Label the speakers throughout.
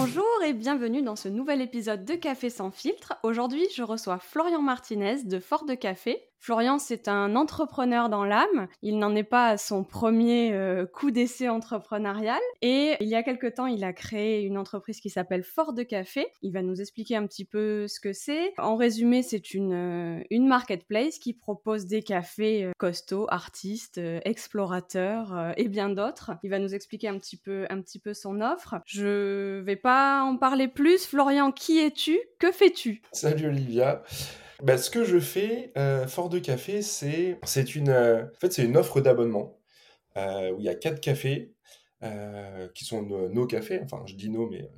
Speaker 1: Bonjour et bienvenue dans ce nouvel épisode de Café sans filtre. Aujourd'hui, je reçois Florian Martinez de Fort de Café. Florian, c'est un entrepreneur dans l'âme. Il n'en est pas à son premier euh, coup d'essai entrepreneurial. Et il y a quelque temps, il a créé une entreprise qui s'appelle Fort de Café. Il va nous expliquer un petit peu ce que c'est. En résumé, c'est une, euh, marketplace qui propose des cafés euh, costauds, artistes, explorateurs et bien d'autres. Il va nous expliquer un petit peu, un petit peu son offre. Je vais pas en parler plus. Florian, qui es-tu? Que fais-tu?
Speaker 2: Salut Olivia. Bah, ce que je fais, euh, Fort de Café, c'est c'est une, euh, en fait, c'est une offre d'abonnement euh, où il y a quatre cafés qui sont nos, cafés. Enfin, je dis nos, mais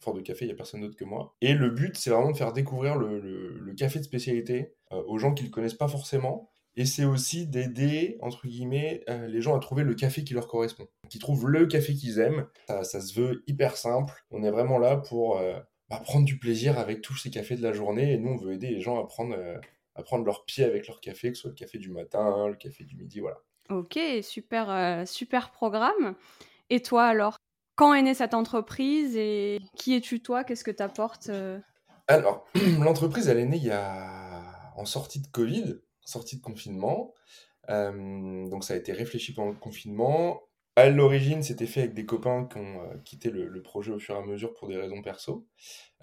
Speaker 2: Fort de Café, il n'y a personne d'autre que moi. Et le but, c'est vraiment de faire découvrir le, le, café de spécialité aux gens qui ne le connaissent pas forcément. Et c'est aussi d'aider, entre guillemets, les gens à trouver le café qui leur correspond, qui trouvent le café qu'ils aiment. Ça, ça, se veut hyper simple. On est vraiment là pour bah, prendre du plaisir avec tous ces cafés de la journée. Et nous, on veut aider les gens à prendre, euh, à prendre leur pied avec leur café, que ce soit le café du matin, le café du midi, voilà.
Speaker 1: Ok, super, euh, super programme. Et toi alors Quand est née cette entreprise et qui es-tu toi? Qu'est-ce que tu apportes euh?
Speaker 2: Alors, l'entreprise, elle est née il y a... en sortie de Covid, sortie de confinement. donc ça a été réfléchi pendant le confinement. À l'origine, c'était fait avec des copains qui ont euh, quitté le, projet au fur et à mesure pour des raisons perso.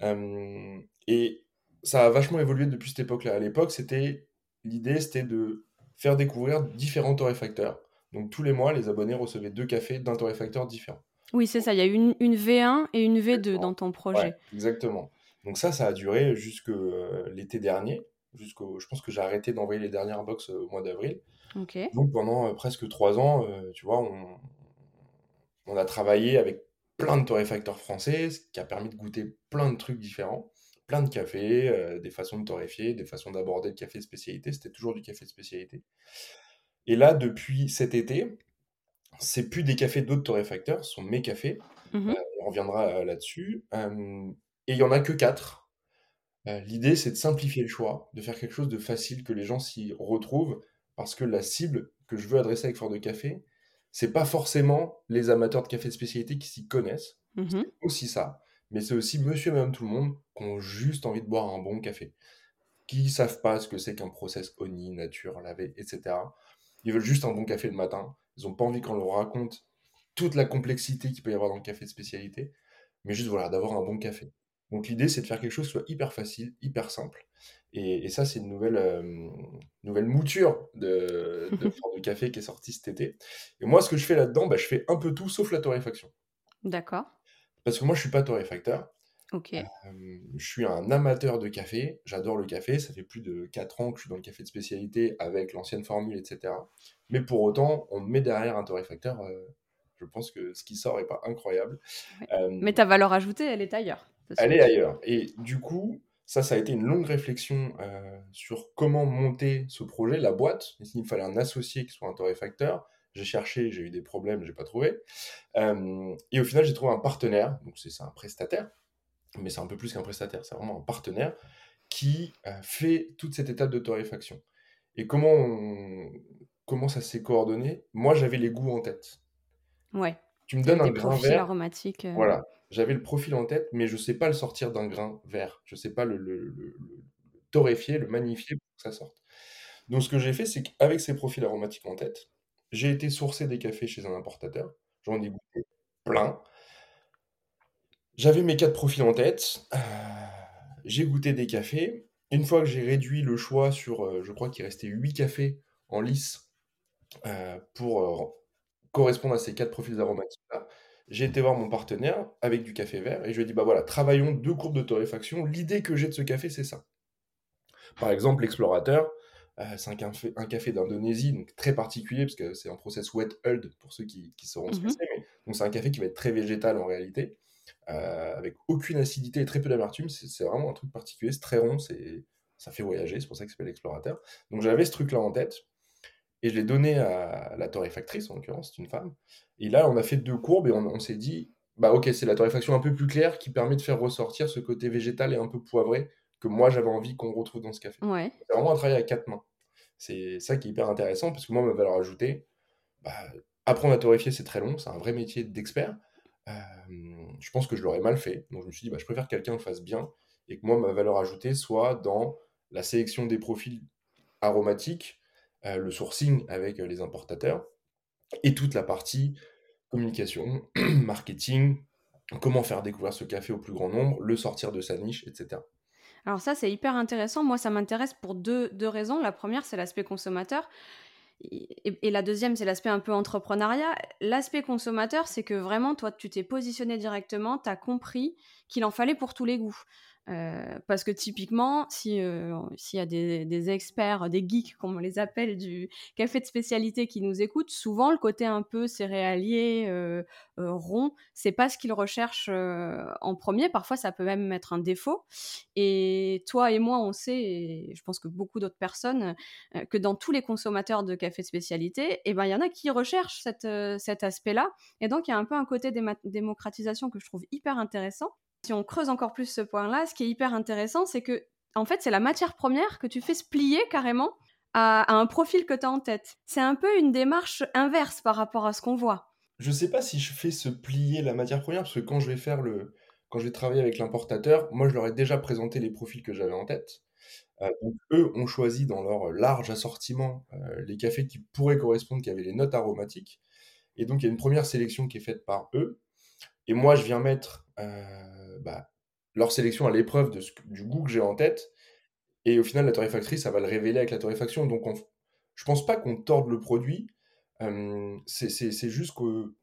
Speaker 2: Euh, et ça a vachement évolué depuis cette époque-là. À l'époque, c'était l'idée, c'était de faire découvrir différents torréfacteurs. Donc tous les mois, les abonnés recevaient deux cafés d'un torréfacteur différent.
Speaker 1: Oui, c'est ça. Il y a une, une V1 et une V2 dans ton projet.
Speaker 2: exactement. Donc ça, ça a duré jusque euh, l'été dernier. Jusqu'au, je pense que j'ai arrêté d'envoyer les dernières box au mois d'avril. Donc pendant presque trois ans, tu vois, on, on a travaillé avec plein de torréfacteurs français, ce qui a permis de goûter plein de trucs différents, plein de cafés, euh, des façons de torréfier, des façons d'aborder le café de spécialité. C'était toujours du café de spécialité. Et là, depuis cet été, c'est plus des cafés d'autres torréfacteurs, ce sont mes cafés. Mmh euh, on reviendra euh, là-dessus. et il y en a que quatre. L'idée, c'est de simplifier le choix, de faire quelque chose de facile que les gens s'y retrouvent, parce que la cible que je veux adresser avec Fort de Café, c'est pas forcément les amateurs de café de spécialité qui s'y connaissent. Mmh c'est aussi ça. Mais c'est aussi monsieur et madame tout le monde qui ont juste envie de boire un bon café. Qui savent pas ce que c'est qu'un process ONI, nature, lavé, etc. Ils veulent juste un bon café le matin. Ils ont pas envie qu'on leur raconte toute la complexité qu'il peut y avoir dans le café de spécialité. Mais juste voilà, d'avoir un bon café. Donc l'idée, c'est de faire quelque chose qui soit hyper facile, hyper simple. Et, ça, c'est une nouvelle, euh, nouvelle mouture de, de de Café qui est sortie cet été. Et moi, ce que je fais là-dedans, bah, je fais un peu tout sauf la torréfaction.
Speaker 1: D'accord.
Speaker 2: Parce que moi, je suis pas torréfacteur.
Speaker 1: Ok.
Speaker 2: Euh, je suis un amateur de café. J'adore le café. Ça fait plus de 4 ans que je suis dans le café de spécialité avec l'ancienne formule, etc. Mais pour autant, on me met derrière un torréfacteur. Euh, je pense que ce qui sort est pas incroyable.
Speaker 1: Mais ta valeur ajoutée, elle est ailleurs.
Speaker 2: Elle est ailleurs. Et du coup, ça, ça a été une longue réflexion euh, sur comment monter ce projet, la boîte. Il me fallait un associé qui soit un torréfacteur. J'ai cherché, j'ai eu des problèmes, j'ai pas trouvé. Euh, et au final, j'ai trouvé un partenaire. Donc, c'est un prestataire, mais c'est un peu plus qu'un prestataire. C'est vraiment un partenaire qui euh, fait toute cette étape de torréfaction. Et comment, comment ça s'est coordonné? Moi, j'avais les goûts en tête.
Speaker 1: Ouais.
Speaker 2: Tu me donnes un grain vert.
Speaker 1: aromatiques.
Speaker 2: Voilà j'avais le profil en tête, mais je ne sais pas le sortir d'un grain vert. Je ne sais pas le, torréfier, le magnifier pour que ça sorte. Donc ce que j'ai fait, c'est qu'avec ces profils aromatiques en tête, j'ai été sourcer des cafés chez un importateur. J'en ai goûté plein. J'avais mes quatre profils en tête. Euh, j'ai goûté des cafés. Une fois que j'ai réduit le choix sur, euh, je crois qu'il restait 8 cafés en lice euh, pour correspondre à ces quatre profils aromatiques-là, j'ai été voir mon partenaire avec du café vert et je lui ai dit, bah voilà, travaillons deux courbes de torréfaction. L'idée que j'ai de ce café, c'est ça. Par exemple, l'explorateur, euh, c'est un café, un café d'Indonésie, donc très particulier, parce que c'est un process wet hulled, pour ceux qui, qui sauront ce que mmh c'est. donc c'est un café qui va être très végétal en réalité, euh, avec aucune acidité et très peu d'amertume. C'est vraiment un truc particulier, c'est très rond, ça fait voyager, c'est pour ça que s'appelle l'explorateur. Donc j'avais ce truc-là en tête. Et je l'ai donné à la torréfactrice, en l'occurrence, c'est une femme. Et là, on a fait deux courbes et on, s'est dit, bah ok, c'est la torréfaction un peu plus claire qui permet de faire ressortir ce côté végétal et un peu poivré que moi j'avais envie qu'on retrouve dans ce café. C'est vraiment un travail à quatre mains. C'est ça qui est hyper intéressant parce que moi, ma valeur ajoutée, bah, apprendre à torréfier, c'est très long, c'est un vrai métier d'expert. Euh, je pense que je l'aurais mal fait. Donc je me suis dit, bah, je préfère que quelqu'un le fasse bien et que moi, ma valeur ajoutée soit dans la sélection des profils aromatiques, euh, le sourcing avec euh, les importateurs et toute la partie communication, marketing, comment faire découvrir ce café au plus grand nombre, le sortir de sa niche, etc.
Speaker 1: Alors ça, c'est hyper intéressant. Moi, ça m'intéresse pour deux, raisons. La première, c'est l'aspect consommateur. Et, la deuxième, c'est l'aspect un peu entrepreneuriat. L'aspect consommateur, c'est que vraiment, toi, tu t'es positionné directement, tu as compris qu'il en fallait pour tous les goûts. Euh, parce que typiquement, si euh, s'il y a des, experts, des geeks, comme on les appelle, du café de spécialité qui nous écoutent, souvent le côté un peu céréalier, euh, rond, c'est pas ce qu'ils recherchent en premier. Parfois, ça peut même être un défaut. Et toi et moi, on sait, et je pense que beaucoup d'autres personnes, que dans tous les consommateurs de café de spécialité, et eh ben il y en a qui recherchent cet aspect-là. Et donc, il y a un peu un côté démocratisation que je trouve hyper intéressant si on creuse encore plus ce point-là, ce qui est hyper intéressant, c'est que, en fait, c'est la matière première que tu fais se plier carrément à, un profil que tu as en tête. C'est un peu une démarche inverse par rapport à ce qu'on voit.
Speaker 2: Je sais pas si je fais se plier la matière première, parce que quand je vais faire le. Quand je vais travailler avec l'importateur, moi je leur ai déjà présenté les profils que j'avais en tête. Euh, eux ont choisi dans leur large assortiment euh, les cafés qui pourraient correspondre, qui avaient les notes aromatiques. Et donc il y a une première sélection qui est faite par eux. Et moi je viens mettre euh, bah, leur sélection à l'épreuve du goût que j'ai en tête. Et au final, la torréfactrice, ça va le révéler avec la torréfaction. Donc, on, je pense pas qu'on torde le produit. c'est juste que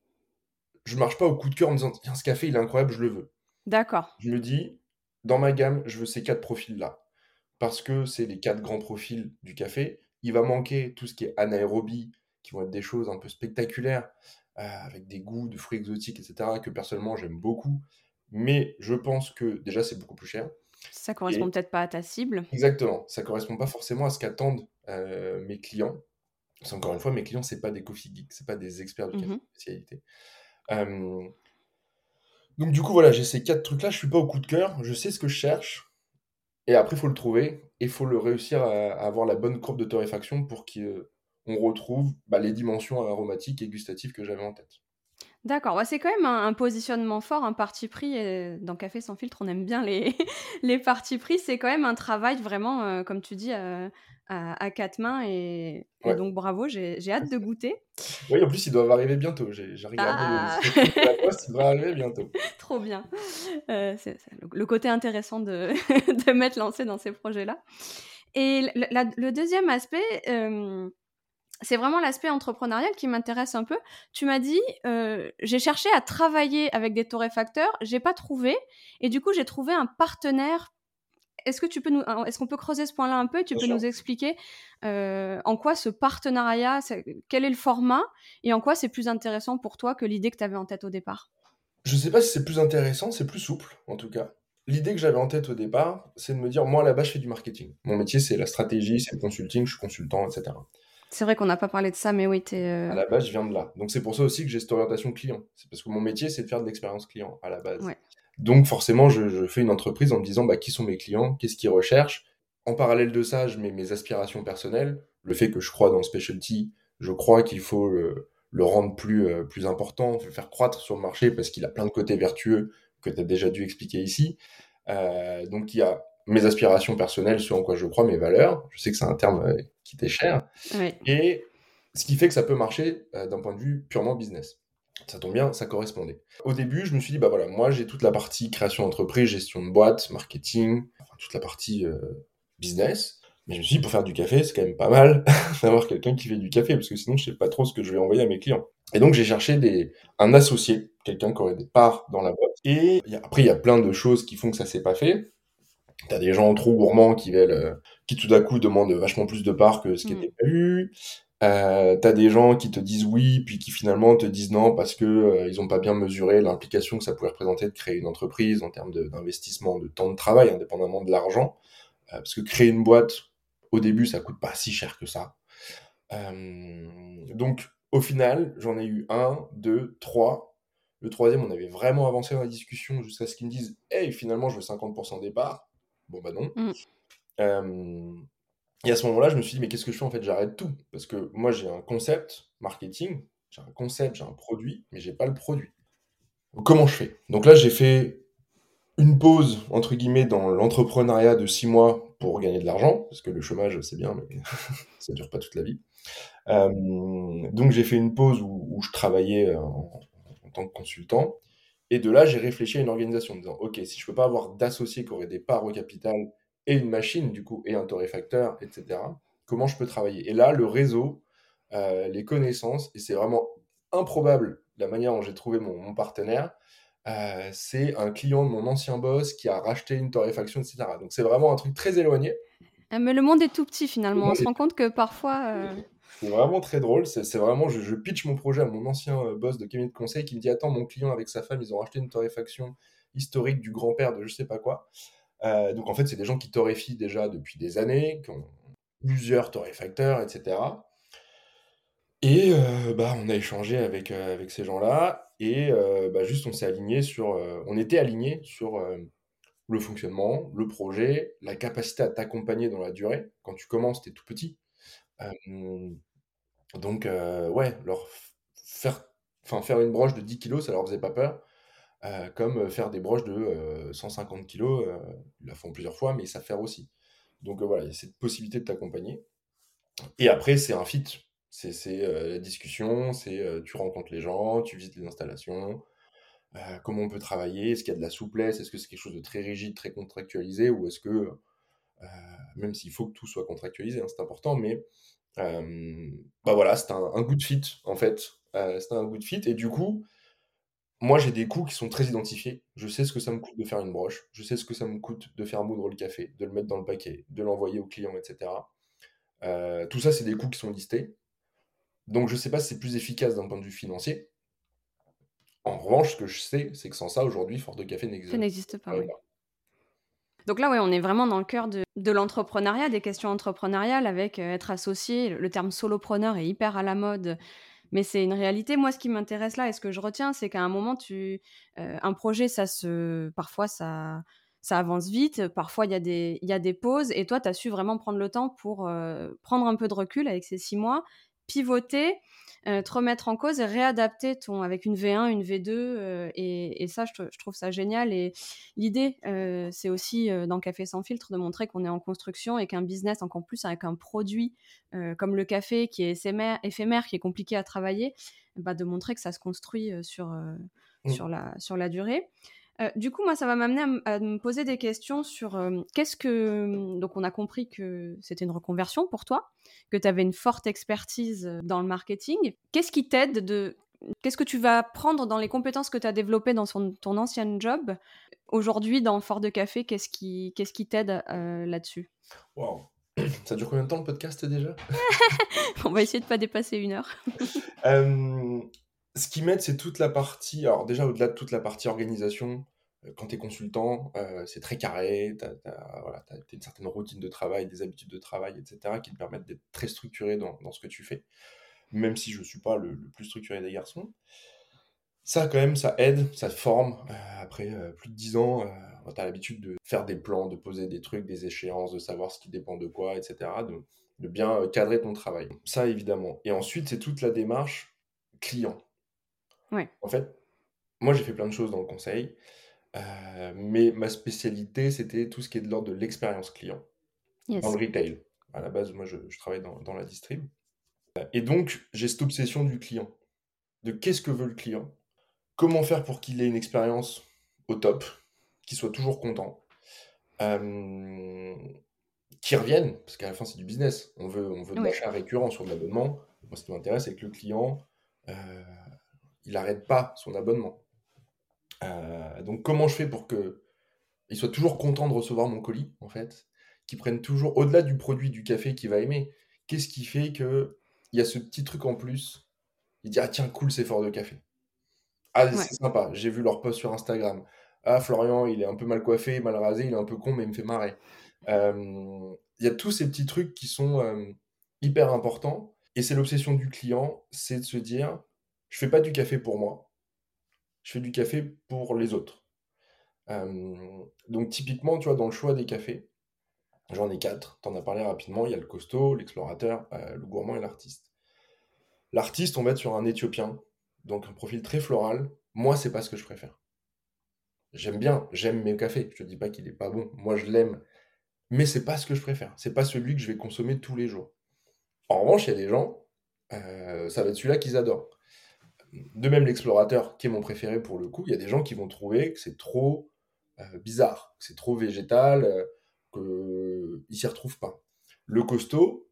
Speaker 2: je marche pas au coup de cœur en me disant tiens, ce café, il est incroyable, je le veux.
Speaker 1: D'accord.
Speaker 2: Je me dis, dans ma gamme, je veux ces quatre profils-là. Parce que c'est les quatre grands profils du café. Il va manquer tout ce qui est anaérobie, qui vont être des choses un peu spectaculaires, euh, avec des goûts de fruits exotiques, etc., que personnellement j'aime beaucoup mais je pense que déjà c'est beaucoup plus cher.
Speaker 1: Ça correspond peut-être pas à ta cible.
Speaker 2: Exactement, ça correspond pas forcément à ce qu'attendent euh, mes clients. C'est encore une fois, mes clients, c'est pas des coffee geeks, c'est pas des experts de mmh spécialité. Donc du coup, voilà, j'ai ces quatre trucs-là, je suis pas au coup de cœur, je sais ce que je cherche, et après, il faut le trouver, et il faut le réussir à, avoir la bonne courbe de torréfaction pour qu'on retrouve bah, les dimensions aromatiques et gustatives que j'avais en tête.
Speaker 1: D'accord, c'est quand même un, positionnement fort, un parti pris. dans Café sans filtre, on aime bien les, les partis pris. C'est quand même un travail vraiment, euh, comme tu dis, euh, à, quatre mains. Et, donc bravo, j'ai hâte de goûter.
Speaker 2: Oui, en plus, ils doivent arriver bientôt. J'ai regardé ah. le, la poste, ils devraient arriver bientôt.
Speaker 1: Trop bien. Euh, c'est le, côté intéressant de, de m'être lancé dans ces projets-là. Et le, deuxième aspect c'est vraiment l'aspect entrepreneurial qui m'intéresse un peu. Tu m'as dit, euh, j'ai cherché à travailler avec des torréfacteurs, j'ai pas trouvé, et du coup j'ai trouvé un partenaire. Est-ce que tu peux nous, est-ce qu'on peut creuser ce point-là un peu Tu peux nous expliquer euh, en quoi ce partenariat, quel est le format, et en quoi c'est plus intéressant pour toi que l'idée que tu avais en tête au départ?
Speaker 2: Je sais pas si c'est plus intéressant, c'est plus souple en tout cas. L'idée que j'avais en tête au départ, c'est de me dire, moi là-bas, je fais du marketing. Mon métier, c'est la stratégie, c'est le consulting, je suis consultant, etc.
Speaker 1: C'est vrai qu'on n'a pas parlé de ça, mais oui, tu es. Euh,
Speaker 2: à la base, je viens de là. Donc, c'est pour ça aussi que j'ai cette orientation client. C'est parce que mon métier, c'est de faire de l'expérience client à la base. Donc, forcément, je, fais une entreprise en me disant bah, qui sont mes clients, qu'est-ce qu'ils recherchent? En parallèle de ça, je mets mes aspirations personnelles. Le fait que je crois dans le specialty, je crois qu'il faut le, rendre plus, euh, plus important, le faire croître sur le marché parce qu'il a plein de côtés vertueux que tu as déjà dû expliquer ici. Euh, donc, il y a mes aspirations personnelles, ce en quoi je crois, mes valeurs. Je sais que c'est un terme euh, qui t'est cher. Et ce qui fait que ça peut marcher euh, d'un point de vue purement business. Ça tombe bien, ça correspondait. Au début, je me suis dit, bah voilà, moi j'ai toute la partie création d'entreprise, gestion de boîte, marketing, toute la partie euh, business. Mais je me suis dit, pour faire du café, c'est quand même pas mal d'avoir quelqu'un qui fait du café, parce que sinon, je sais pas trop ce que je vais envoyer à mes clients. Et donc, j'ai cherché des, un associé, quelqu'un qui aurait des parts dans la boîte. Et après, il y a plein de choses qui font que ça s'est pas fait. T'as des gens trop gourmands qui veulent, euh, qui tout d'un coup demandent vachement plus de parts que ce qui mmh. était prévu. Euh, t'as des gens qui te disent oui, puis qui finalement te disent non parce que euh, ils ont pas bien mesuré l'implication que ça pouvait représenter de créer une entreprise en termes d'investissement, de, temps de travail, indépendamment de l'argent. Euh, parce que créer une boîte, au début, ça coûte pas si cher que ça. donc, au final, j'en ai eu un, deux, trois. Le troisième, on avait vraiment avancé dans la discussion jusqu'à ce qu'ils me disent Hey, finalement, je veux 50% des parts. Bon, bah non. Mmh. Et à ce moment-là, je me suis dit, mais qu'est-ce que je fais en fait? J'arrête tout. Parce que moi, j'ai un concept marketing, j'ai un concept, j'ai un produit, mais j'ai pas le produit. comment je fais? Donc là, j'ai fait une pause, entre guillemets, dans l'entrepreneuriat de six mois pour gagner de l'argent, parce que le chômage, c'est bien, mais ça dure pas toute la vie. Euh, donc j'ai fait une pause où, je travaillais en, en, tant que consultant. Et de là, j'ai réfléchi à une organisation en me disant, OK, si je peux pas avoir d'associés qui auraient des parts au capital et une machine, du coup, et un torréfacteur, etc. Comment je peux travailler? Et là, le réseau, euh, les connaissances, et c'est vraiment improbable la manière dont j'ai trouvé mon, partenaire, euh, c'est un client de mon ancien boss qui a racheté une torréfaction, etc. Donc c'est vraiment un truc très éloigné.
Speaker 1: Ah, mais le monde est tout petit finalement. On se rend compte que parfois. Euh,
Speaker 2: c'est vraiment très drôle. C'est vraiment, je, je, pitch mon projet à mon ancien boss de cabinet de conseil qui me dit Attends, mon client avec sa femme, ils ont racheté une torréfaction historique du grand-père de je sais pas quoi. Euh, donc en fait, c'est des gens qui torréfient déjà depuis des années, qui ont plusieurs torréfacteurs, etc. Et euh, bah, on a échangé avec, euh, avec ces gens-là, et bah, juste on s'est aligné sur, on était aligné sur le fonctionnement, le projet, la capacité à t'accompagner dans la durée. Quand tu commences, tu es tout petit. Donc ouais, leur faire, faire une broche de 10 kilos, ça leur faisait pas peur. Comme faire des broches de 150 euh, kg, ils la font plusieurs fois, mais ça faire aussi. Donc voilà, il y a cette possibilité de t'accompagner. Et après, c'est un fit. C'est la discussion, c'est tu rencontres les gens, tu visites les installations, comment on peut travailler, est-ce qu'il y a de la souplesse, est-ce que c'est quelque chose de très rigide, très contractualisé, ou est-ce que, même s'il faut que tout soit contractualisé, hein, c'est important, mais bah voilà, c'est un, un, good fit en fait. c'est un good fit, et du coup, moi, j'ai des coûts qui sont très identifiés. Je sais ce que ça me coûte de faire une broche. Je sais ce que ça me coûte de faire moudre le café, de le mettre dans le paquet, de l'envoyer au client, etc. Euh, tout ça, c'est des coûts qui sont listés. Donc, je ne sais pas si c'est plus efficace d'un point de vue financier. En revanche, ce que je sais, c'est que sans ça, aujourd'hui, Fort de Café n'existe,
Speaker 1: n'existe pas. Oui. Donc là, oui, on est vraiment dans le cœur de, l'entrepreneuriat, des questions entrepreneuriales avec euh, être associé. Le terme solopreneur est hyper à la mode mais c'est une réalité. Moi, ce qui m'intéresse là et ce que je retiens, c'est qu'à un moment, tu, euh, un projet, ça se, parfois, ça, avance vite. Parfois, il y, a des, y pauses. Et toi, tu as su vraiment prendre le temps pour euh, prendre un peu de recul avec ces six mois, pivoter, euh, te remettre en cause et réadapter ton avec une V1, une V2. Euh, et, ça, je, trouve ça génial. Et l'idée, euh, c'est aussi dans Café sans filtre de montrer qu'on est en construction et qu'un business, encore plus avec un produit comme le café qui est éphémère, qui est compliqué à travailler, bah, de montrer que ça se construit sur, mmh. sur, la, sur la durée. Euh, du coup, moi, ça va m'amener à, me poser des questions sur euh, qu'est-ce que. Donc, on a compris que c'était une reconversion pour toi, que tu avais une forte expertise euh, dans le marketing. Qu'est-ce qui t'aide de. Qu'est-ce que tu vas prendre dans les compétences que tu as développées dans ton ancien job Aujourd'hui, dans Fort de Café, qu'est-ce qui qu'est-ce qui t'aide là-dessus?
Speaker 2: Wow. Ça dure combien de temps le podcast déjà?
Speaker 1: On va essayer de pas dépasser une heure.
Speaker 2: ce qui m'aide, c'est toute la partie. Alors, déjà, au-delà de toute la partie organisation, euh, quand tu es consultant, euh, c'est très carré, tu as, une certaine routine de travail, des habitudes de travail, etc., qui te permettent d'être très structuré dans, ce que tu fais, même si je ne suis pas le, plus structuré des garçons. Ça, quand même, ça aide, ça te forme. Euh, après plus de 10 ans, tu as l'habitude de faire des plans, de poser des trucs, des échéances, de savoir ce qui dépend de quoi, etc., de, de bien cadrer ton travail. Ça, évidemment. Et ensuite, c'est toute la démarche client.
Speaker 1: Ouais.
Speaker 2: En fait, moi, j'ai fait plein de choses dans le conseil. Euh, mais ma spécialité, c'était tout ce qui est de l'ordre de l'expérience client dans le retail. À la base, moi, je, travaille dans, dans, la distrib. Et donc, j'ai cette obsession du client, de qu'est-ce que veut le client, comment faire pour qu'il ait une expérience au top, qu'il soit toujours content. Euh, qui reviennent, parce qu'à la fin, c'est du business. On veut, on veut de l'achat récurrent sur l'abonnement. Moi, ce qui m'intéresse, c'est que le client, euh, il n'arrête pas son abonnement. Euh, donc, comment je fais pour que il soit toujours content de recevoir mon colis, en fait, qu'il prenne toujours, au-delà du produit du café qu'il va aimer, qu'est-ce qui fait que il y a ce petit truc en plus Il dit ah tiens cool c'est fort de café. Ah c'est sympa. J'ai vu leur post sur Instagram. Ah Florian il est un peu mal coiffé, mal rasé, il est un peu con mais il me fait marrer. Euh, il y a tous ces petits trucs qui sont euh, hyper importants et c'est l'obsession du client, c'est de se dire je fais pas du café pour moi, je fais du café pour les autres. Euh, donc typiquement, tu vois, dans le choix des cafés, j'en ai quatre, tu en as parlé rapidement, il y a le costaud, l'explorateur, euh, le gourmand et l'artiste. L'artiste, on va être sur un éthiopien, donc un profil très floral. Moi, c'est pas ce que je préfère. J'aime bien, j'aime mes cafés. Je te dis pas qu'il est pas bon. Moi, je l'aime. Mais c'est pas ce que je préfère. C'est pas celui que je vais consommer tous les jours. En revanche, il y a des gens, euh, ça va être celui-là qu'ils adorent. De même, l'explorateur, qui est mon préféré pour le coup, il y a des gens qui vont trouver que c'est trop euh, bizarre, que c'est trop végétal, euh, qu'ils s'y retrouvent pas. Le costaud,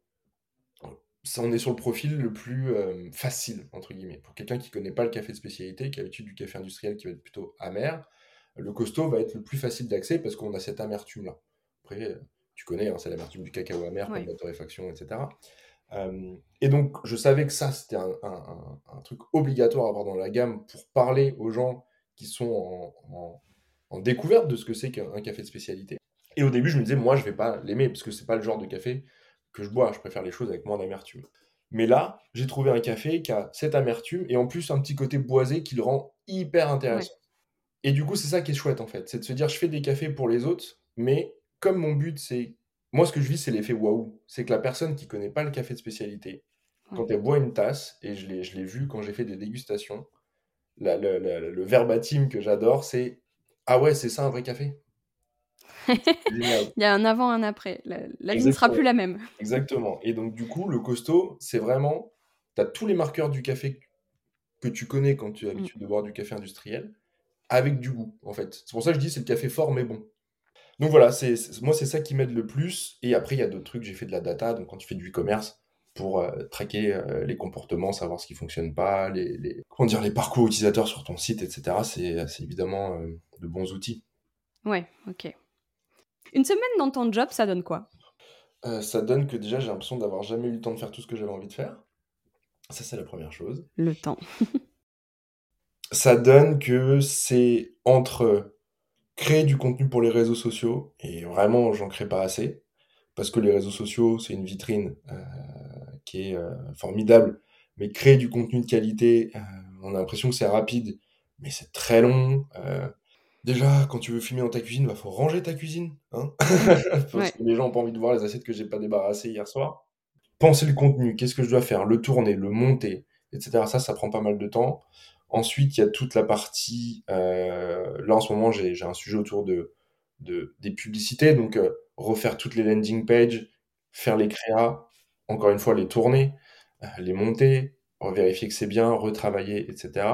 Speaker 2: ça, on est sur le profil le plus euh, facile, entre guillemets. Pour quelqu'un qui connaît pas le café de spécialité, qui a l'habitude du café industriel qui va être plutôt amer, le costaud va être le plus facile d'accès parce qu'on a cette amertume-là. Après, tu connais, hein, c'est l'amertume du cacao amer, comme la torréfaction, etc. et donc, je savais que ça, c'était un, truc obligatoire à avoir dans la gamme pour parler aux gens qui sont en en découverte de ce que c'est qu'un café de spécialité. Et au début, je me disais, moi, je vais pas l'aimer parce que c'est pas le genre de café que je bois. Je préfère les choses avec moins d'amertume. Mais là, j'ai trouvé un café qui a cette amertume et en plus un petit côté boisé qui le rend hyper intéressant. Et du coup, c'est ça qui est chouette en fait. C'est de se dire, je fais des cafés pour les autres, mais comme mon but, c'est. Moi, ce que je vis, c'est l'effet waouh. C'est que la personne qui connaît pas le café de spécialité, quand elle boit une tasse, et je l'ai vu quand j'ai fait des dégustations, le verbatim que j'adore, c'est ah ouais, c'est ça un vrai café?
Speaker 1: Il y a un avant, un après. La, vie ne sera plus la même.
Speaker 2: Exactement. Et donc, du coup, le costaud, c'est vraiment. Tu as tous les marqueurs du café que tu connais quand tu as l'habitude mm. de boire du café industriel, avec du goût, en fait. C'est pour ça que je dis c'est le café fort mais bon. Donc voilà, c'est moi, c'est ça qui m'aide le plus. Et après, il y a d'autres trucs. J'ai fait de la data. Donc, quand tu fais du e-commerce, pour euh, traquer euh, les comportements, savoir ce qui fonctionne pas, les, comment dire, les parcours utilisateurs sur ton site, etc. C'est évidemment euh, de bons outils.
Speaker 1: Ouais, ok. Une semaine dans ton job, ça donne quoi?
Speaker 2: Ça donne que déjà, j'ai l'impression d'avoir jamais eu le temps de faire tout ce que j'avais envie de faire. Ça, c'est la première chose.
Speaker 1: Le temps.
Speaker 2: ça donne que c'est entre créer du contenu pour les réseaux sociaux, et vraiment, j'en crée pas assez, parce que les réseaux sociaux, c'est une vitrine qui est euh, formidable, mais créer du contenu de qualité, euh, on a l'impression que c'est rapide, mais c'est très long. Euh. Déjà, quand tu veux filmer dans ta cuisine, il bah, faut ranger ta cuisine. Hein Parce que les gens n'ont pas envie de voir les assiettes que j'ai pas débarrassées hier soir. Penser le contenu, qu'est-ce que je dois faire, le tourner, le monter, etc. Ça, ça prend pas mal de temps. Ensuite, il y a toute la partie. là, en ce moment, j'ai un sujet autour de, de des publicités. Donc, refaire toutes les landing pages, faire les créas, encore une fois, les tourner, euh, les monter, vérifier que c'est bien, retravailler, etc.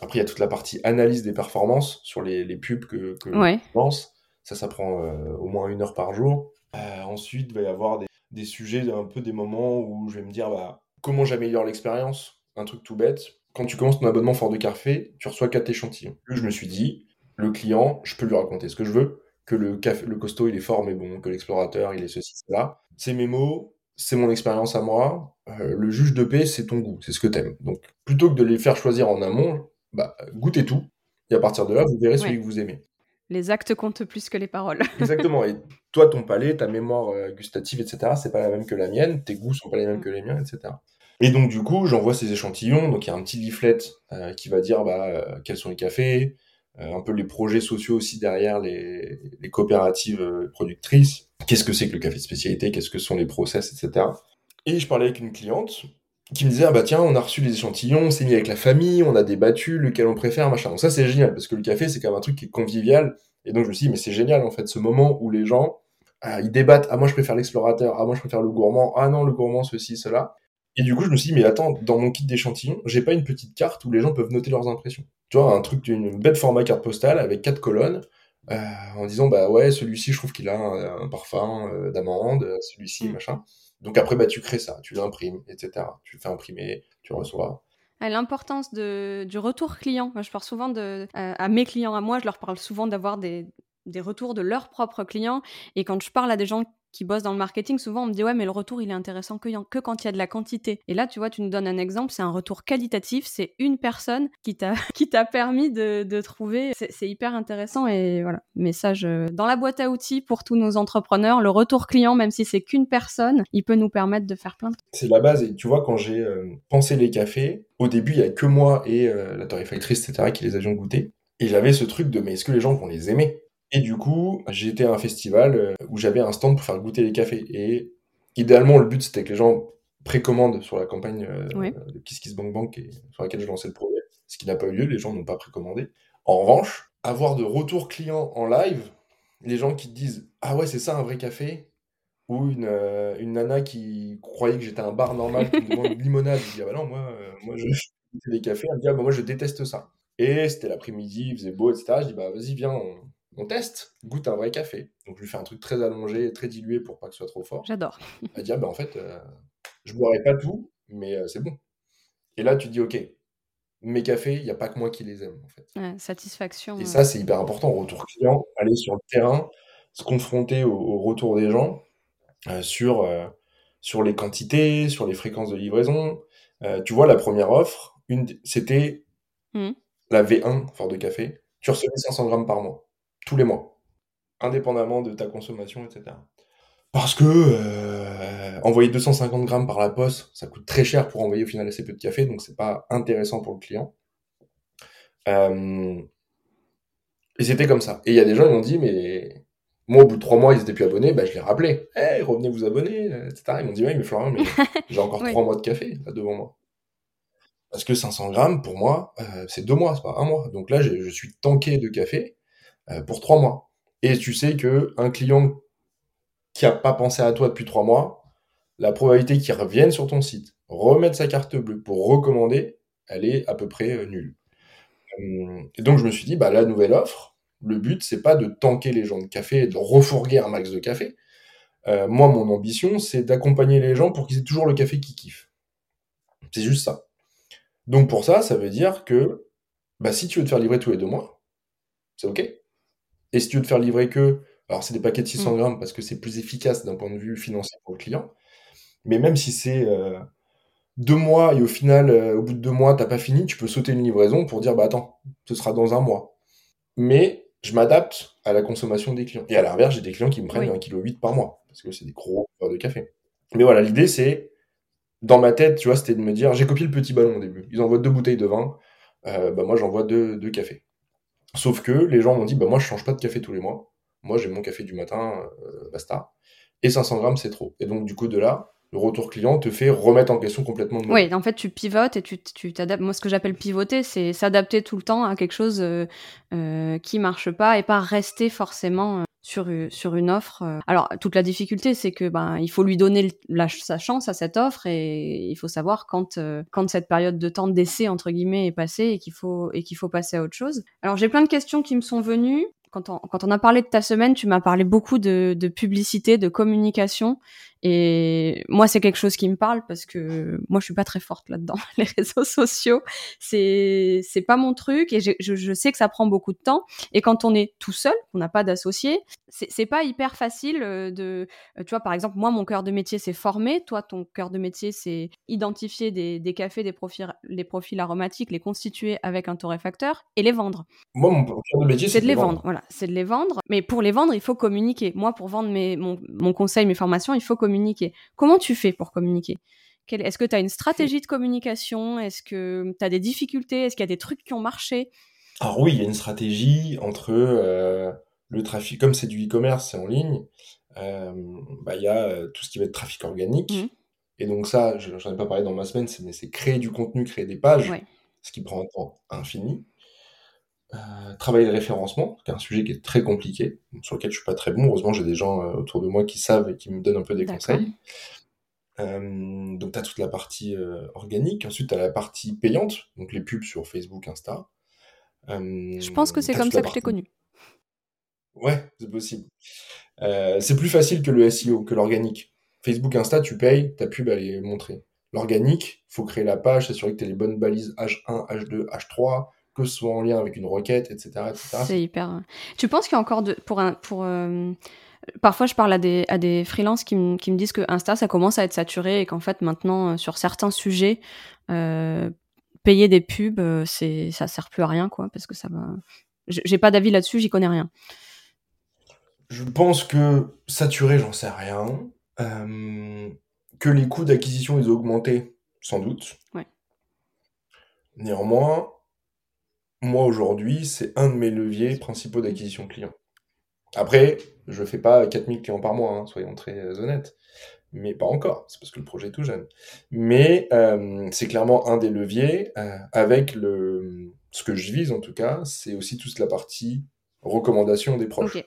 Speaker 2: Après, il y a toute la partie analyse des performances sur les, pubs que, que lance. Ça, ça prend euh, au moins une heure par jour. Euh, ensuite, il va y avoir des, sujets, un peu des moments où je vais me dire bah, comment j'ameillore l'expérience? Un truc tout bête. Quand tu commences ton abonnement Fort de Café, tu reçois quatre échantillons. Je me suis dit, le client, je peux lui raconter ce que je veux, que le, café, le costaud, il est fort mais bon, que l'explorateur, il est ceci, cela. C'est mes mots, c'est mon expérience à moi. Euh, le juge de paix, c'est ton goût, c'est ce que t'aimes. Donc, plutôt que de les faire choisir en amont, bah, goûtez tout. Et à partir de là, vous verrez celui que vous aimez.
Speaker 1: Les actes comptent plus que les paroles.
Speaker 2: Exactement. Et toi, ton palais, ta mémoire euh, gustative, etc., c'est pas la même que la mienne. Tes goûts sont pas les mêmes que les miens, etc. Et donc, du coup, j'envoie ces échantillons. Donc, il y a un petit leaflet euh, qui va dire bah, quels sont les cafés, un peu les projets sociaux aussi derrière les, coopératives productrices qu'est-ce que c'est que le café de spécialité, qu'est-ce que sont les process, etc. Et je parlais avec une cliente qui me disait, ah bah tiens, on a reçu les échantillons, on s'est mis avec la famille, on a débattu, lequel on préfère, machin. Donc ça, c'est génial, parce que le café, c'est quand même un truc qui est convivial. Et donc je me suis dit, mais c'est génial, en fait, ce moment où les gens, ils débattent, ah moi je préfère l'explorateur, ah moi je préfère le gourmand, ah non, le gourmand, ceci, cela. Et du coup, je me suis dit, mais attends, dans mon kit d'échantillons, j'ai pas une petite carte où les gens peuvent noter leurs impressions. Tu vois, un truc d'une bête format carte postale avec quatre colonnes, en disant bah ouais celui-ci je trouve qu'il a un, parfum d'amande, celui-ci mmh. machin. Donc après bah tu crées ça, tu l'imprimes, etc. Tu le fais imprimer, tu reçois.
Speaker 1: L'importance du retour client. Moi, je parle souvent de, à mes clients, à moi, je leur parle souvent d'avoir des, des retours de leurs propres clients. Et quand je parle à des gens qui bossent dans le marketing, souvent on me dit ouais mais le retour il est intéressant que, quand il y a de la quantité. Et là tu vois, tu nous donnes un exemple, c'est un retour qualitatif, c'est une personne qui t'a qui t'a permis de, trouver. C'est hyper intéressant et voilà, message dans la boîte à outils pour tous nos entrepreneurs, le retour client même si c'est qu'une personne, il peut nous permettre de faire plein de
Speaker 2: C'est la base et tu vois quand j'ai euh, pensé les cafés, au début il y a que moi et euh, la torréfactrice etc qui les avions goûtés et j'avais ce truc de mais est-ce que les gens vont les aimer? Et du coup, j'étais à un festival euh, où j'avais un stand pour faire goûter les cafés. Et idéalement, le but, c'était que les gens précommandent sur la campagne euh, de Kiss Kiss Bank Bank sur laquelle je lançais le projet. Ce qui n'a pas eu lieu, les gens n'ont pas précommandé. En revanche, avoir de retours clients en live, les gens qui te disent Ah ouais, c'est ça un vrai café? Ou une, euh, une nana qui croyait que j'étais un bar normal qui me demande une limonade. Je dis Ah bah non, moi, moi je des cafés. Elle me dit Ah bah moi je déteste ça. Et c'était l'après-midi, il faisait beau, etc. Je dis Bah vas-y, viens, on teste, goûte un vrai café. Donc je lui fais un truc très allongé, très dilué pour pas que ce soit trop fort.
Speaker 1: J'adore.
Speaker 2: Elle dit, ah, bah, en fait, euh, je boirai pas tout, mais euh, c'est bon. Et là, tu dis, ok, mes cafés, il n'y a pas que moi qui les aime, en fait.
Speaker 1: satisfaction.
Speaker 2: Et ça, c'est hyper important, retour client, aller sur le terrain, se confronter au, retour des gens euh, sur, sur les quantités, sur les fréquences de livraison. tu vois, la première offre, c'était mmh. la V1 fort de café. Tu recevais 500 grammes par mois tous les mois, indépendamment de ta consommation, etc. Parce que euh, envoyer 250 grammes par la poste, ça coûte très cher pour envoyer au final assez peu de café, donc c'est pas intéressant pour le client. Euh, et c'était comme ça. Et il y a des gens qui m'ont dit, mais moi, au bout de trois mois, ils étaient plus abonnés, bah, je les rappelais. Hey, revenez vous abonner, etc. Ils m'ont dit, oui, mais Florian, mais j'ai encore trois mois de café là, devant moi. Parce que 500 grammes, pour moi, euh, c'est deux mois, c'est pas un mois. Donc là, je suis tanké de café. Euh, pour trois mois. Et tu sais que un client qui a pas pensé à toi depuis trois mois, la probabilité qu'il revienne sur ton site, remettre sa carte bleue pour recommander, elle est à peu près euh, nulle. Euh, et donc je me suis dit, bah, la nouvelle offre, le but, c'est pas de tanker les gens de café et de refourguer un max de café. moi, mon ambition, c'est d'accompagner les gens pour qu'ils aient toujours le café qu'ils kiffent. C'est juste ça. Donc pour ça, ça veut dire que bah, si tu veux te faire livrer tous les deux mois, c'est OK. Et si tu veux te faire livrer que, alors c'est des paquets de 600 mmh. grammes parce que c'est plus efficace d'un point de vue financier pour le client, mais même si c'est euh, deux mois et au final, euh, au bout de deux mois, t'as pas fini, tu peux sauter une livraison pour dire, bah attends, ce sera dans un mois. Mais je m'adapte à la consommation des clients. Et à l'inverse, j'ai des clients qui me prennent 1,8 kg par mois, parce que c'est des gros de café. Mais voilà, l'idée c'est, dans ma tête, tu vois, c'était de me dire, j'ai copié le petit ballon au début. Ils envoient deux bouteilles de vin, euh, bah moi j'envoie deux, deux cafés. Sauf que les gens m'ont dit, bah moi je change pas de café tous les mois. Moi j'ai mon café du matin, euh, basta. Et 500 grammes c'est trop. Et donc du coup de là, le retour client te fait remettre en question complètement
Speaker 1: le Oui, en fait tu pivotes et tu t'adaptes. Moi ce que j'appelle pivoter, c'est s'adapter tout le temps à quelque chose euh, euh, qui marche pas et pas rester forcément sur, sur une offre. Euh. Alors, toute la difficulté, c'est que ben, il faut lui donner la, sa chance à cette offre et il faut savoir quand, euh, quand cette période de temps d'essai, entre guillemets, est passée et qu'il faut, et qu'il faut passer à autre chose. Alors, j'ai plein de questions qui me sont venues. Quand on, quand on a parlé de ta semaine, tu m'as parlé beaucoup de, de publicité, de communication. Et moi, c'est quelque chose qui me parle parce que moi, je suis pas très forte là-dedans. Les réseaux sociaux, c'est c'est pas mon truc et je, je, sais que ça prend beaucoup de temps. Et quand on est tout seul, on n'a pas d'associé, c'est pas hyper facile euh, de. Euh, tu vois, par exemple, moi, mon cœur de métier, c'est former. Toi, ton cœur de métier, c'est identifier des, des cafés, des profils, les profils aromatiques, les constituer avec un torréfacteur et les vendre.
Speaker 2: Moi, mon cœur de métier,
Speaker 1: c'est de les vendre. Voilà, c'est de les vendre. Mais pour les vendre, il faut communiquer. Moi, pour vendre mes, mon, mon conseil, mes formations, il faut communiquer communiquer. Comment tu fais pour communiquer? Est-ce que tu as une stratégie de communication? Est-ce que tu as des difficultés? Est-ce qu'il y a des trucs qui ont marché?
Speaker 2: Alors oui, il y a une stratégie entre euh, le trafic, comme c'est du e-commerce, c'est en ligne, euh, bah, il y a euh, tout ce qui va être trafic organique. Mmh. Et donc ça, je n'en ai pas parlé dans ma semaine, c'est créer du contenu, créer des pages, ce qui prend un temps infini. Euh, travailler le référencement, qui est un sujet qui est très compliqué, sur lequel je suis pas très bon. Heureusement, j'ai des gens euh, autour de moi qui savent et qui me donnent un peu des conseils. Euh, donc, tu as toute la partie organique. Ensuite, tu as la partie payante, donc les pubs sur Facebook, Insta.
Speaker 1: je pense que c'est comme ça que je t'ai connu.
Speaker 2: Ouais, c'est possible. c'est plus facile que le SEO, que l'organique. Facebook, Insta, tu payes, ta pub, elle est montrée. L'organique, faut créer la page, s'assurer que tu as les bonnes balises H1, H2, H3, que ce soit en lien avec une requête, etc.
Speaker 1: C'est hyper. Hein. Tu penses qu'il y a encore de. Pour un, pour, euh, Parfois, je parle à des, à des freelances qui, qui, me disent que Insta, ça commence à être saturé et qu'en fait, maintenant, euh, sur certains sujets, euh, payer des pubs, c'est ça sert plus à rien, quoi, parce que ça va. J'ai pas d'avis là-dessus, j'y connais rien.
Speaker 2: Je pense que saturé, j'en sais rien. que les coûts d'acquisition, ils ont augmenté, sans doute. Ouais. Néanmoins, moi aujourd'hui, c'est un de mes leviers principaux d'acquisition client. Après, je fais pas 4000 clients par mois, hein, soyons très euh, honnêtes. Mais pas encore, c'est parce que le projet est tout jeune. Mais euh, c'est clairement un des leviers. Euh, avec le, ce que je vise en tout cas, c'est aussi toute la partie recommandation des proches.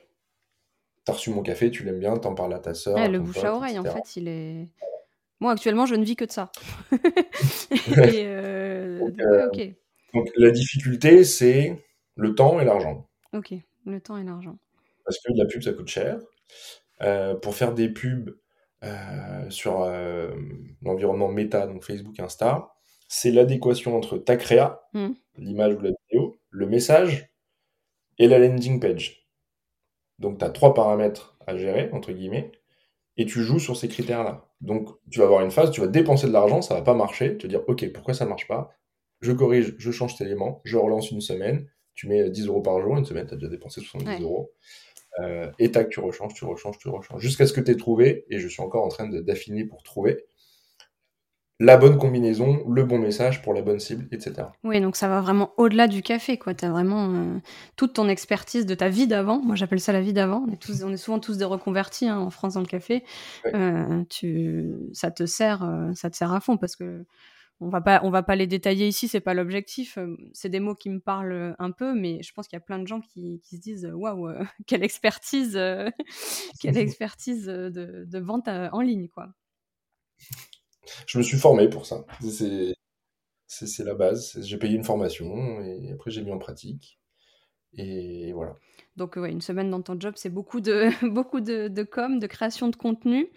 Speaker 2: T'as reçu mon café, tu l'aimes bien, t'en parles à ta soeur.
Speaker 1: le bouche à oreille, en fait, il est. Moi, actuellement, je ne vis que de ça. Et
Speaker 2: ok. Donc la difficulté, c'est le temps et l'argent.
Speaker 1: Ok, le temps et l'argent.
Speaker 2: Parce que la pub, ça coûte cher. Euh, pour faire des pubs euh, sur euh, l'environnement méta, donc Facebook, Insta, c'est l'adéquation entre ta créa, hmm. l'image ou la vidéo, le message et la landing page. Donc tu as trois paramètres à gérer, entre guillemets, et tu joues sur ces critères-là. Donc tu vas avoir une phase, tu vas dépenser de l'argent, ça va pas marcher, tu vas dire ok, pourquoi ça marche pas? Je corrige, je change cet élément, je relance une semaine, tu mets 10 euros par jour, une semaine, tu as déjà dépensé 70 euros. Euh, et tac, tu rechanges, tu rechanges, tu rechanges, jusqu'à ce que tu aies trouvé, et je suis encore en train d'affiner pour trouver la bonne combinaison, le bon message pour la bonne cible, etc.
Speaker 1: Oui, donc ça va vraiment au-delà du café, quoi. Tu as vraiment euh, toute ton expertise de ta vie d'avant. Moi, j'appelle ça la vie d'avant. On, est tous, on est souvent tous des reconvertis hein, en France dans le café. Euh, tu, ça te sert, ça te sert à fond parce que on va pas on va pas les détailler ici c'est pas l'objectif c'est des mots qui me parlent un peu mais je pense qu'il y a plein de gens qui, se disent waouh quelle expertise quelle expertise de, vente en ligne quoi.
Speaker 2: Je me suis formé pour ça. C'est la base. J'ai payé une formation et après j'ai mis en pratique et voilà
Speaker 1: donc ouais, une semaine dans ton job c'est beaucoup de beaucoup de, de com de création de contenu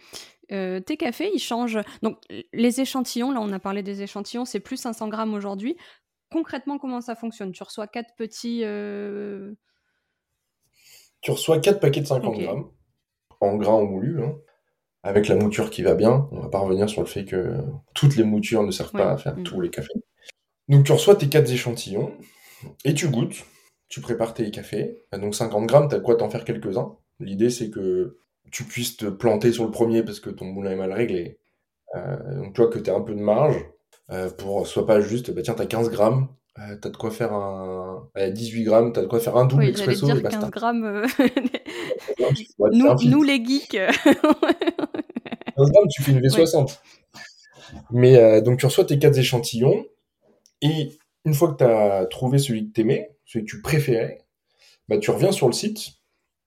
Speaker 1: euh, tes cafés, ils changent. Donc, les échantillons, là, on a parlé des échantillons, c'est plus 500 grammes aujourd'hui. Concrètement, comment ça fonctionne? Tu reçois quatre petits. Euh,
Speaker 2: tu reçois quatre paquets de 50 grammes, en grains ou moulu, hein, avec la mouture qui va bien. On va pas revenir sur le fait que toutes les moutures ne servent pas à faire mm. tous les cafés. Donc, tu reçois tes quatre échantillons et tu goûtes. Tu prépares tes cafés. Donc, 50 grammes, tu as quoi t'en faire quelques-uns. L'idée, c'est que tu puisses te planter sur le premier parce que ton moulin est mal réglé. Euh, donc, tu vois que tu as un peu de marge euh, pour soit pas juste, bah tiens, tu as 15 grammes, euh, tu as de quoi faire un. 18 grammes, tu as de quoi faire un double expresso.
Speaker 1: Dire 15 grammes. nous, nous, les geeks. 15
Speaker 2: grammes, tu fais une V60. Mais donc, tu reçois tes 4 échantillons et une fois que tu as trouvé celui que tu celui que tu préférais, bah, tu reviens sur le site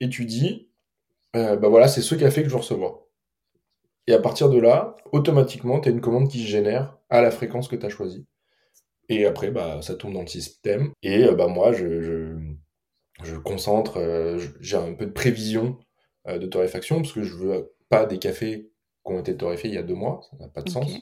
Speaker 2: et tu dis euh, bah voilà, c'est ce café que je veux recevoir. Et à partir de là, automatiquement, tu as une commande qui se génère à la fréquence que tu as choisie. Et après, bah, ça tourne dans le système. Et euh, bah, moi, je, je, concentre, euh, j'ai un peu de prévision de torréfaction, parce que je veux pas des cafés qui ont été torréfiés il y a deux mois, ça n'a pas de sens.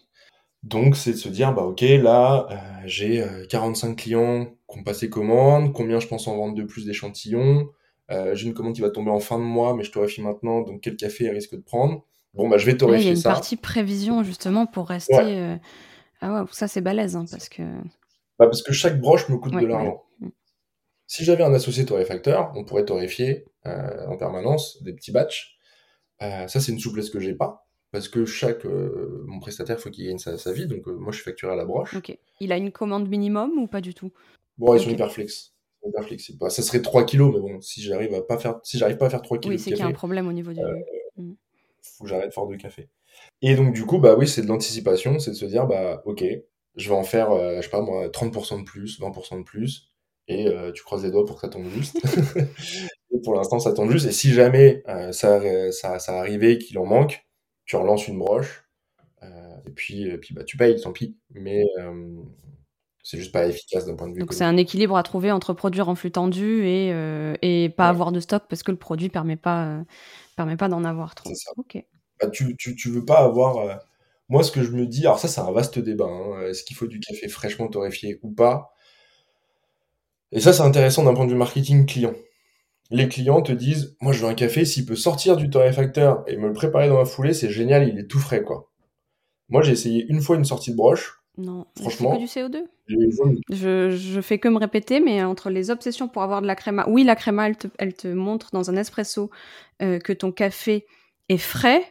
Speaker 2: Donc, c'est de se dire, bah ok, là, j'ai 45 clients qui ont passé commande, combien je pense en vendre de plus d'échantillons, euh, j'ai une commande qui va tomber en fin de mois, mais je torréfie maintenant, donc quel café elle risque de prendre? Bon, bah, je vais torréfier ça. Il y a
Speaker 1: une partie prévision, justement, pour rester. Euh, ah ouais, ça, c'est balèze, hein, parce que.
Speaker 2: Bah, parce que chaque broche me coûte de l'argent. Mm. Si j'avais un associé torréfacteur, on pourrait torréfier euh, en permanence des petits batchs. ça, c'est une souplesse que j'ai pas. Parce que chaque mon prestataire, faut qu'il gagne sa, vie, donc moi je suis facturé à la broche.
Speaker 1: Ok. Il a une commande minimum ou pas du tout?
Speaker 2: Bon, ils sont hyper flex flexible. Bah, ça serait 3 kilos, mais bon, si j'arrive à pas faire, si j'arrive pas à faire 3 kilos
Speaker 1: oui, c'est qu'il y a un problème au niveau du. Euh,
Speaker 2: mm. Faut que j'arrête fort de café. Et donc, du coup, bah oui, c'est de l'anticipation, c'est de se dire, bah, ok, je vais en faire, euh, je sais pas moi, 30% de plus, 20% de plus, et euh, tu croises les doigts pour que ça tombe juste. et pour l'instant, ça tombe juste. Et si jamais ça, ça, ça arrivait qu'il en manque, tu relances une broche, et puis, et puis bah, tu payes, tant pis. Mais C'est juste pas efficace d'un point de vue.
Speaker 1: Donc c'est un équilibre à trouver entre produire en flux tendu et, euh, et pas avoir de stock parce que le produit permet pas euh, permet pas d'en avoir trop.
Speaker 2: Ça. Bah, tu, tu, tu, veux pas avoir. Euh, moi, ce que je me dis, alors ça, c'est un vaste débat. Hein, est-ce qu'il faut du café fraîchement torréfié ou pas? Et ça, c'est intéressant d'un point de vue marketing client. Les clients te disent, moi, je veux un café, s'il peut sortir du torréfacteur et me le préparer dans la foulée, c'est génial, il est tout frais, quoi. Moi, j'ai essayé une fois une sortie de broche.
Speaker 1: Non, franchement. que du CO2. Je, je fais que me répéter, mais entre les obsessions pour avoir de la créma, oui, la créma, elle te, elle te montre dans un espresso euh, que ton café est frais.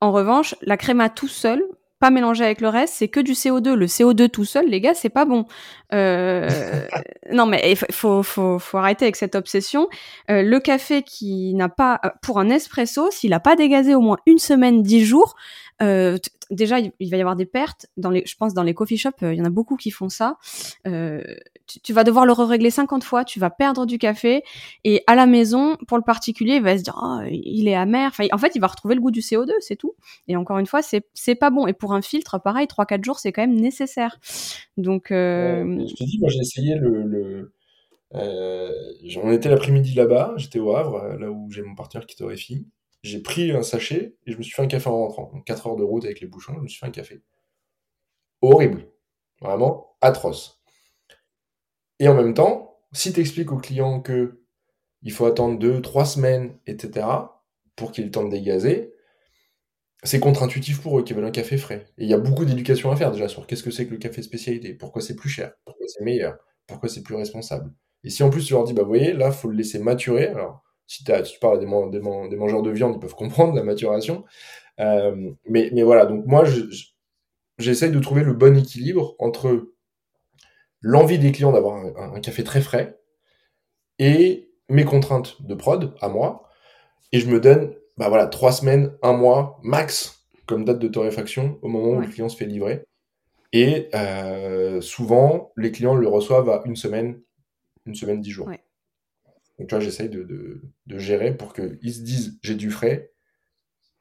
Speaker 1: En revanche, la créma tout seul, pas mélangé avec le reste, c'est que du CO2. Le CO2 tout seul, les gars, c'est pas bon. Euh, non, mais il faut, faut, faut, arrêter avec cette obsession. Euh, le café qui n'a pas, pour un espresso, s'il a pas dégazé au moins une semaine, dix jours, euh, déjà, il, va y avoir des pertes. Dans les, je pense dans les coffee shops, euh, il y en a beaucoup qui font ça. Euh, tu, vas devoir le régler 50 fois, tu vas perdre du café. Et à la maison, pour le particulier, il va se dire, oh, il est amer. En fait, il va retrouver le goût du CO2, c'est tout. Et encore une fois, c'est, pas bon. Et pour un filtre, pareil, 3-4 jours, c'est quand même nécessaire. Donc,
Speaker 2: euh... je te dis, moi, j'ai essayé le, le... Euh, on était l'après-midi là-bas, j'étais au Havre, là où j'ai mon partenaire qui torréfie. J'ai pris un sachet et je me suis fait un café en rentrant. Donc 4 heures de route avec les bouchons, je me suis fait un café. Horrible. Vraiment atroce. Et en même temps, si tu expliques au client que il faut attendre 2, 3 semaines, etc., pour qu'il temps de dégazer, c'est contre-intuitif pour eux qui veulent un café frais. Et il y a beaucoup d'éducation à faire déjà sur qu'est-ce que c'est que le café spécialité, pourquoi c'est plus cher, pourquoi c'est meilleur, pourquoi c'est plus responsable? Et si en plus tu leur dis, bah vous voyez, là, faut le laisser maturer, alors si, tu parles des, mangeurs de viande, ils peuvent comprendre la maturation. Euh, mais, voilà, donc moi, j'essaye de trouver le bon équilibre entre l'envie des clients d'avoir un, café très frais et mes contraintes de prod à moi. Et je me donne, bah voilà, trois semaines, un mois max comme date de torréfaction au moment où le client se fait livrer. Et euh, souvent, les clients le reçoivent à une semaine, une semaine, dix jours. Donc, tu vois, j'essaye de, gérer pour qu'ils se disent j'ai du frais.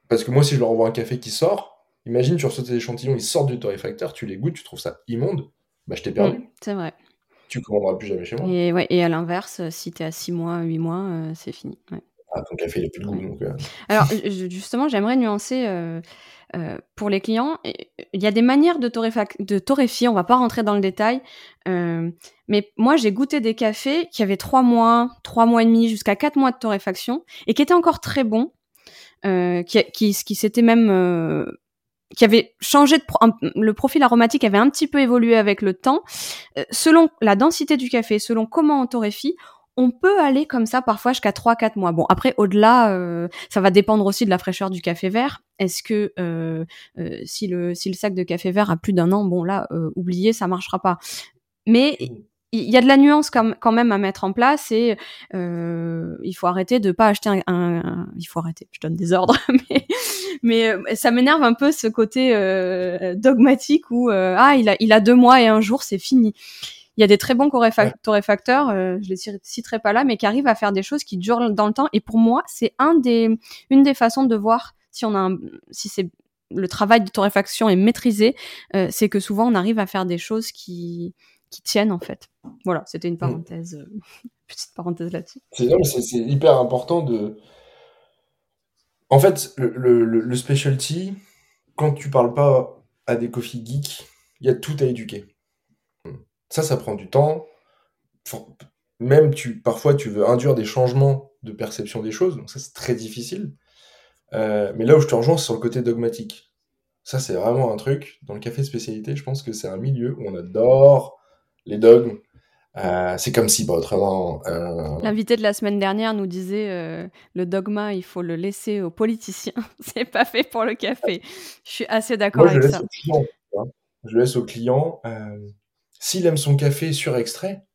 Speaker 2: Parce que moi, si je leur envoie un café qui sort, imagine, tu reçois tes échantillons, ils sortent du torréfacteur, tu les goûtes, tu trouves ça immonde, bah je t'ai perdu.
Speaker 1: C'est vrai.
Speaker 2: Tu commanderas plus jamais chez moi.
Speaker 1: Et, ouais, et à l'inverse, si tu es à 6 mois, 8 mois, euh, c'est fini.
Speaker 2: Ah, ton café, il n'a plus de goût. Donc, euh.
Speaker 1: Alors, justement, j'aimerais nuancer. Euh, euh, pour les clients. Il y a des manières de, de torréfier, on va pas rentrer dans le détail, euh, mais moi j'ai goûté des cafés qui avaient trois mois, trois mois et demi, jusqu'à quatre mois de torréfaction et qui étaient encore très bons, euh, qui, qui, qui s'étaient même euh, qui avait changé de le profil aromatique avait un petit peu évolué avec le temps. Euh, selon la densité du café, selon comment on torréfie, on peut aller comme ça parfois jusqu'à 3-4 mois. Bon, après, au-delà, euh, ça va dépendre aussi de la fraîcheur du café vert. Est-ce que euh, euh, si, le, si le sac de café vert a plus d'un an, bon là, oubliez, ça marchera pas. Mais mmh. il y a de la nuance quand même à mettre en place et il faut arrêter de pas acheter un, il faut arrêter je donne des ordres mais mais ça m'énerve un peu ce côté dogmatique où ah il a il a deux mois et un jour c'est fini il y a des très bons torréfacteurs, euh, je les citerai pas là, mais qui arrivent à faire des choses qui durent dans le temps. Et pour moi, c'est un des, une des façons de voir si on a, si c'est le travail de torréfaction est maîtrisé, euh, c'est que souvent on arrive à faire des choses qui, qui tiennent en fait. Voilà, c'était une mm. parenthèse, euh, petite parenthèse là-dessus.
Speaker 2: C'est hyper important de. En fait, le, le, le, specialty, quand tu parles pas à des coffee geeks, il y a tout à éduquer. Ça, ça prend du temps. Même tu, parfois, tu veux induire des changements de perception des choses, donc ça, c'est très difficile. Euh, mais là où je te rejoins, c'est sur le côté dogmatique. Ça, c'est vraiment un truc. Dans le café spécialité, je pense que c'est un milieu où on adore les dogmes. Euh, c'est comme si, bah, autrement.
Speaker 1: Euh, L'invité de la semaine dernière nous disait le dogma, il faut le laisser aux politiciens. c'est pas fait pour le café. Je suis assez d'accord avec ça.
Speaker 2: je le laisse aux clients. S'il aime son café sur extrait,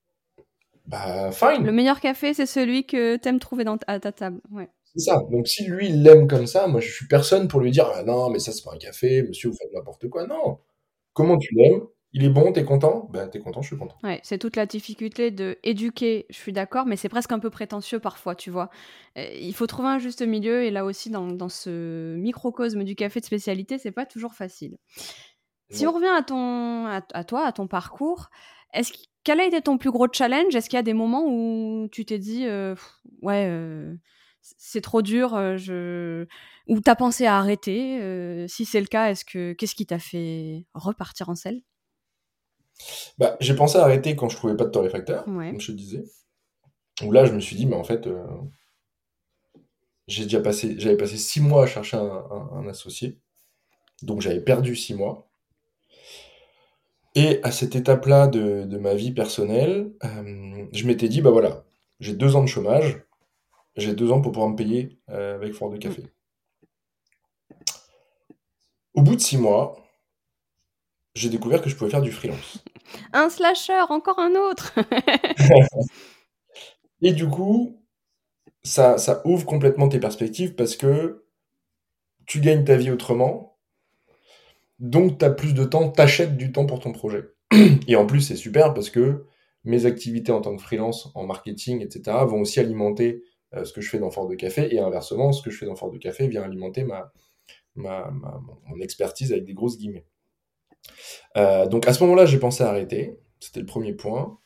Speaker 2: bah fine.
Speaker 1: Le meilleur café, c'est celui que t'aimes trouver dans à ta table. Ouais.
Speaker 2: C'est ça. Donc si lui, il l'aime comme ça, moi je suis personne pour lui dire ah, non, mais ça c'est pas un café, monsieur, vous faites n'importe quoi. Non. Comment tu l'aimes? Il est bon, t'es content? Ben t'es content, je suis content.
Speaker 1: Ouais, c'est toute la difficulté de éduquer, je suis d'accord, mais c'est presque un peu prétentieux parfois, tu vois. Euh, il faut trouver un juste milieu, et là aussi, dans, dans ce microcosme du café de spécialité, c'est pas toujours facile. Si on revient à ton, à, toi, à ton parcours, est-ce quel a été ton plus gros challenge? Est-ce qu'il y a des moments où tu t'es dit, ouais, c'est trop dur, je... ou t'as pensé à arrêter Si c'est le cas, est-ce que qu'est-ce qui t'a fait repartir en selle?
Speaker 2: Bah, j'ai pensé à arrêter quand je trouvais pas de torréfacteur, comme je te disais. Où là, je me suis dit, mais en fait, j'ai déjà passé, j'avais passé six mois à chercher un, associé, donc j'avais perdu six mois. Et à cette étape-là de, ma vie personnelle, je m'étais dit, bah voilà, j'ai deux ans de chômage, j'ai deux ans pour pouvoir me payer euh, avec Fort de Café. Au bout de six mois, j'ai découvert que je pouvais faire du freelance.
Speaker 1: Un slasher, encore un autre
Speaker 2: Et du coup, ça, ça ouvre complètement tes perspectives parce que tu gagnes ta vie autrement, donc tu as plus de temps, t'achètes du temps pour ton projet. Et en plus, c'est super parce que mes activités en tant que freelance, en marketing, etc., vont aussi alimenter ce que je fais dans Fort de Café, et inversement, ce que je fais dans Fort de Café vient alimenter ma, ma, mon expertise avec des grosses guillemets. Euh, donc à ce moment-là, j'ai pensé à arrêter. C'était le premier point.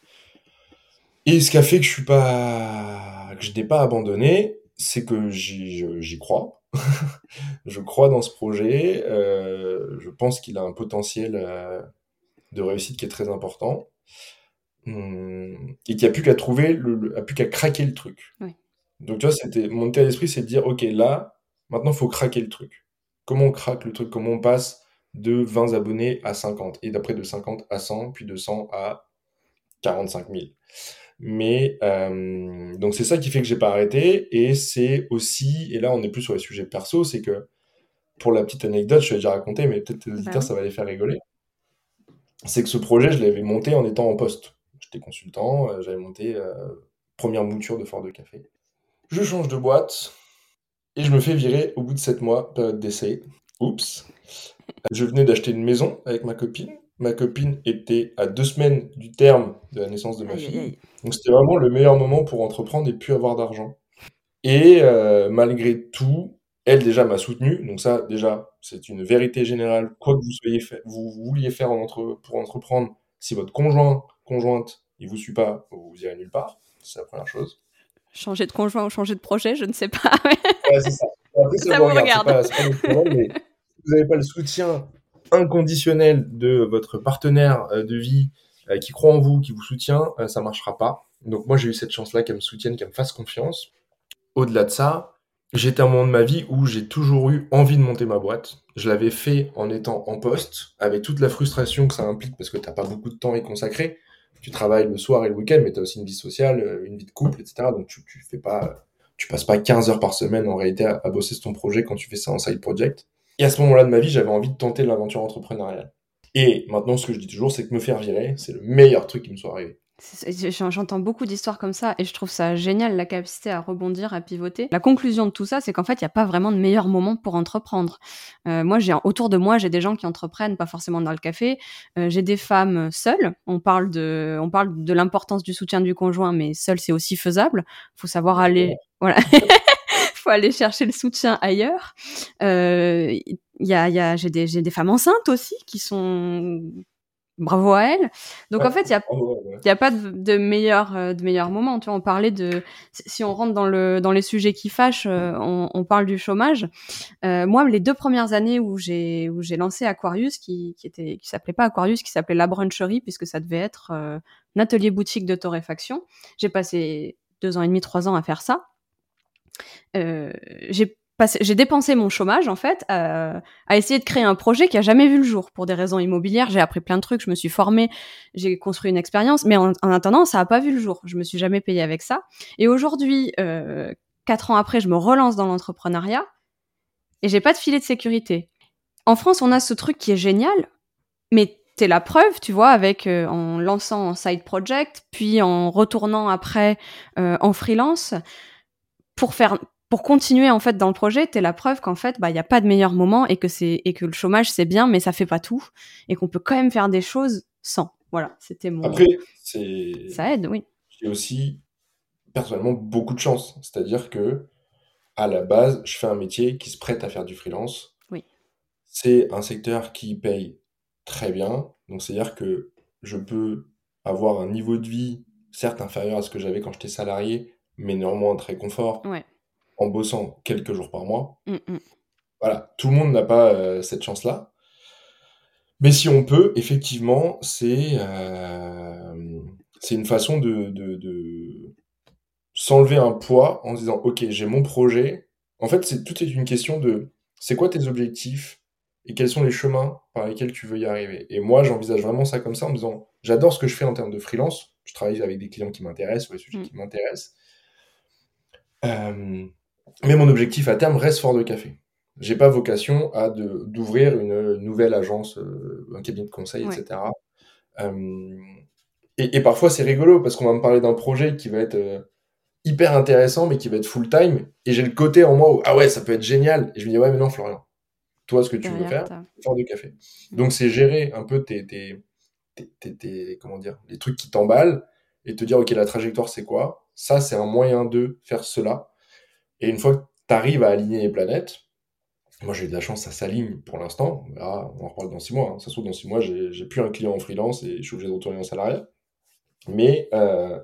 Speaker 2: Et ce qui a fait que je suis pas, que je n'ai pas abandonné, c'est que j'y crois. je crois dans ce projet. Euh, je pense qu'il a un potentiel de réussite qui est très important. Hum, et qu'il n'y a plus qu'à trouver, a plus qu'à craquer le truc. Donc, tu vois, c'était, mon état d'esprit, c'est de dire, OK, là, maintenant, il faut craquer le truc. Comment on craque le truc? Comment on passe de 20 abonnés à 50 Et d'après de 50 à 100, puis de 100 à 45 000. Mais, euh, donc, c'est ça qui fait que j'ai pas arrêté. Et c'est aussi, et là, on est plus sur les sujets perso, c'est que, pour la petite anecdote, je l'ai déjà raconté, mais peut-être les auditeurs, ça va les faire rigoler. C'est que ce projet, je l'avais monté en étant en poste. J'étais consultant, euh, j'avais monté euh, première mouture de Fort de Café. Je change de boîte et je me fais virer au bout de 7 mois, période d'essai. Oups. Je venais d'acheter une maison avec ma copine. Ma copine était à deux semaines du terme de la naissance de ma fille. Donc c'était vraiment le meilleur moment pour entreprendre et puis avoir d'argent. Et euh, malgré tout, elle déjà m'a soutenu. Donc ça, déjà, c'est une vérité générale. Quoi que vous soyez fait, vous, vouliez faire pour entreprendre, si votre conjoint, conjointe, il vous suit pas, vous irez nulle part. C'est la première chose.
Speaker 1: Changer de conjoint ou changer de projet, je ne sais pas.
Speaker 2: c'est ça. ça, vous regarde. vous n'avez pas le soutien inconditionnel de votre partenaire euh, de vie euh, qui croit en vous, qui vous soutient, euh, ça marchera pas. Donc moi j'ai eu cette chance-là qu'elle me soutienne, qu'elle me fasse confiance. Au-delà de ça, j'étais à un moment de ma vie où j'ai toujours eu envie de monter ma boîte. Je l'avais fait en étant en poste, avec toute la frustration que ça implique parce que tu n'as pas beaucoup de temps à y consacrer tu travailles le soir et le week-end, mais tu as aussi une vie sociale, euh, une vie de couple, etc. Donc tu, fais pas, tu passes pas 15 heures par semaine en réalité à, bosser sur ton projet quand tu fais ça en side project. Et à ce moment-là de ma vie, j'avais envie de tenter l'aventure entrepreneuriale. Et maintenant, ce que je dis toujours, c'est que me faire virer, c'est le meilleur truc qui me soit arrivé.
Speaker 1: J'entends beaucoup d'histoires comme ça et je trouve ça génial, la capacité à rebondir, à pivoter. La conclusion de tout ça, c'est qu'en fait, il n'y a pas vraiment de meilleur moment pour entreprendre. Euh, moi, j'ai autour de moi, j'ai des gens qui entreprennent, pas forcément dans le café. Euh, j'ai des femmes seules. On parle de, on parle de l'importance du soutien du conjoint, mais seul, c'est aussi faisable. Faut savoir aller, voilà. faut aller chercher le soutien ailleurs. Euh, il y a, y a j'ai des, des femmes enceintes aussi qui sont bravo à elle. Donc en fait, il y a, y a pas de, de meilleur euh, de meilleur moment. Tu vois, on parlait de si on rentre dans le dans les sujets qui fâchent, euh, on, on, parle du chômage. Euh, moi, les deux premières années où j'ai où j'ai lancé Aquarius, qui qui était qui s'appelait pas Aquarius, qui s'appelait La Bruncherie, puisque ça devait être euh, un atelier boutique de torréfaction. J'ai passé deux ans et demi, trois ans à faire ça. j'ai j'ai dépensé mon chômage en fait à, à, essayer de créer un projet qui a jamais vu le jour pour des raisons immobilières. J'ai appris plein de trucs, je me suis formée, j'ai construit une expérience, mais en, attendant, ça a pas vu le jour. Je me suis jamais payée avec ça. Et aujourd'hui, euh, quatre ans après, je me relance dans l'entrepreneuriat et j'ai pas de filet de sécurité. En France, on a ce truc qui est génial, mais t'es la preuve, tu vois, avec euh, en lançant un side project, puis en retournant après euh, en freelance pour faire pour continuer en fait dans le projet, t'es la preuve qu'en fait, bah il y a pas de meilleur moment et que c'est et que le chômage c'est bien, mais ça fait pas tout et qu'on peut quand même faire des choses sans. Voilà, c'était mon.
Speaker 2: Après, c'est.
Speaker 1: Ça aide, oui.
Speaker 2: J'ai aussi personnellement beaucoup de chance, c'est-à-dire que à la base, je fais un métier qui se prête à faire du freelance.
Speaker 1: Oui.
Speaker 2: C'est un secteur qui paye très bien. Donc, c'est-à-dire que je peux avoir un niveau de vie, certes inférieur à ce que j'avais quand j'étais salarié, mais néanmoins très confort, en bossant quelques jours par mois. Mmh, mmh. Voilà, tout le monde n'a pas euh, cette chance-là. Mais si on peut, effectivement, c'est euh, c'est une façon de, de, de s'enlever un poids en se disant, OK, j'ai mon projet. En fait, c'est tout est une question de, c'est quoi tes objectifs et quels sont les chemins par lesquels tu veux y arriver? Et moi, j'envisage vraiment ça comme ça en me disant, j'adore ce que je fais en termes de freelance. Je travaille avec des clients qui m'intéressent, sur les sujets mmh. qui m'intéressent. Euh, mais mon objectif à terme reste fort de café. J'ai pas vocation à d'ouvrir une nouvelle agence, euh, un cabinet de conseil, etc. Euh, et, parfois c'est rigolo parce qu'on va me parler d'un projet qui va être hyper intéressant mais qui va être full time et j'ai le côté en moi où ah ouais ça peut être génial. Et je me dis ouais mais non Florian. Toi ce que tu veux faire fort de café. Mmh. donc c'est gérer un peu tes, tes, tes, comment dire les trucs qui t'emballent et te dire ok la trajectoire c'est quoi? Ça c'est un moyen de faire cela et une fois que tu à aligner les planètes, moi j'ai eu de la chance, ça s'aligne pour l'instant. on en reparle dans six mois. Hein. Ça se trouve, dans six mois, j'ai plus un client en freelance et je suis obligé de retourner en salariat. Mais euh,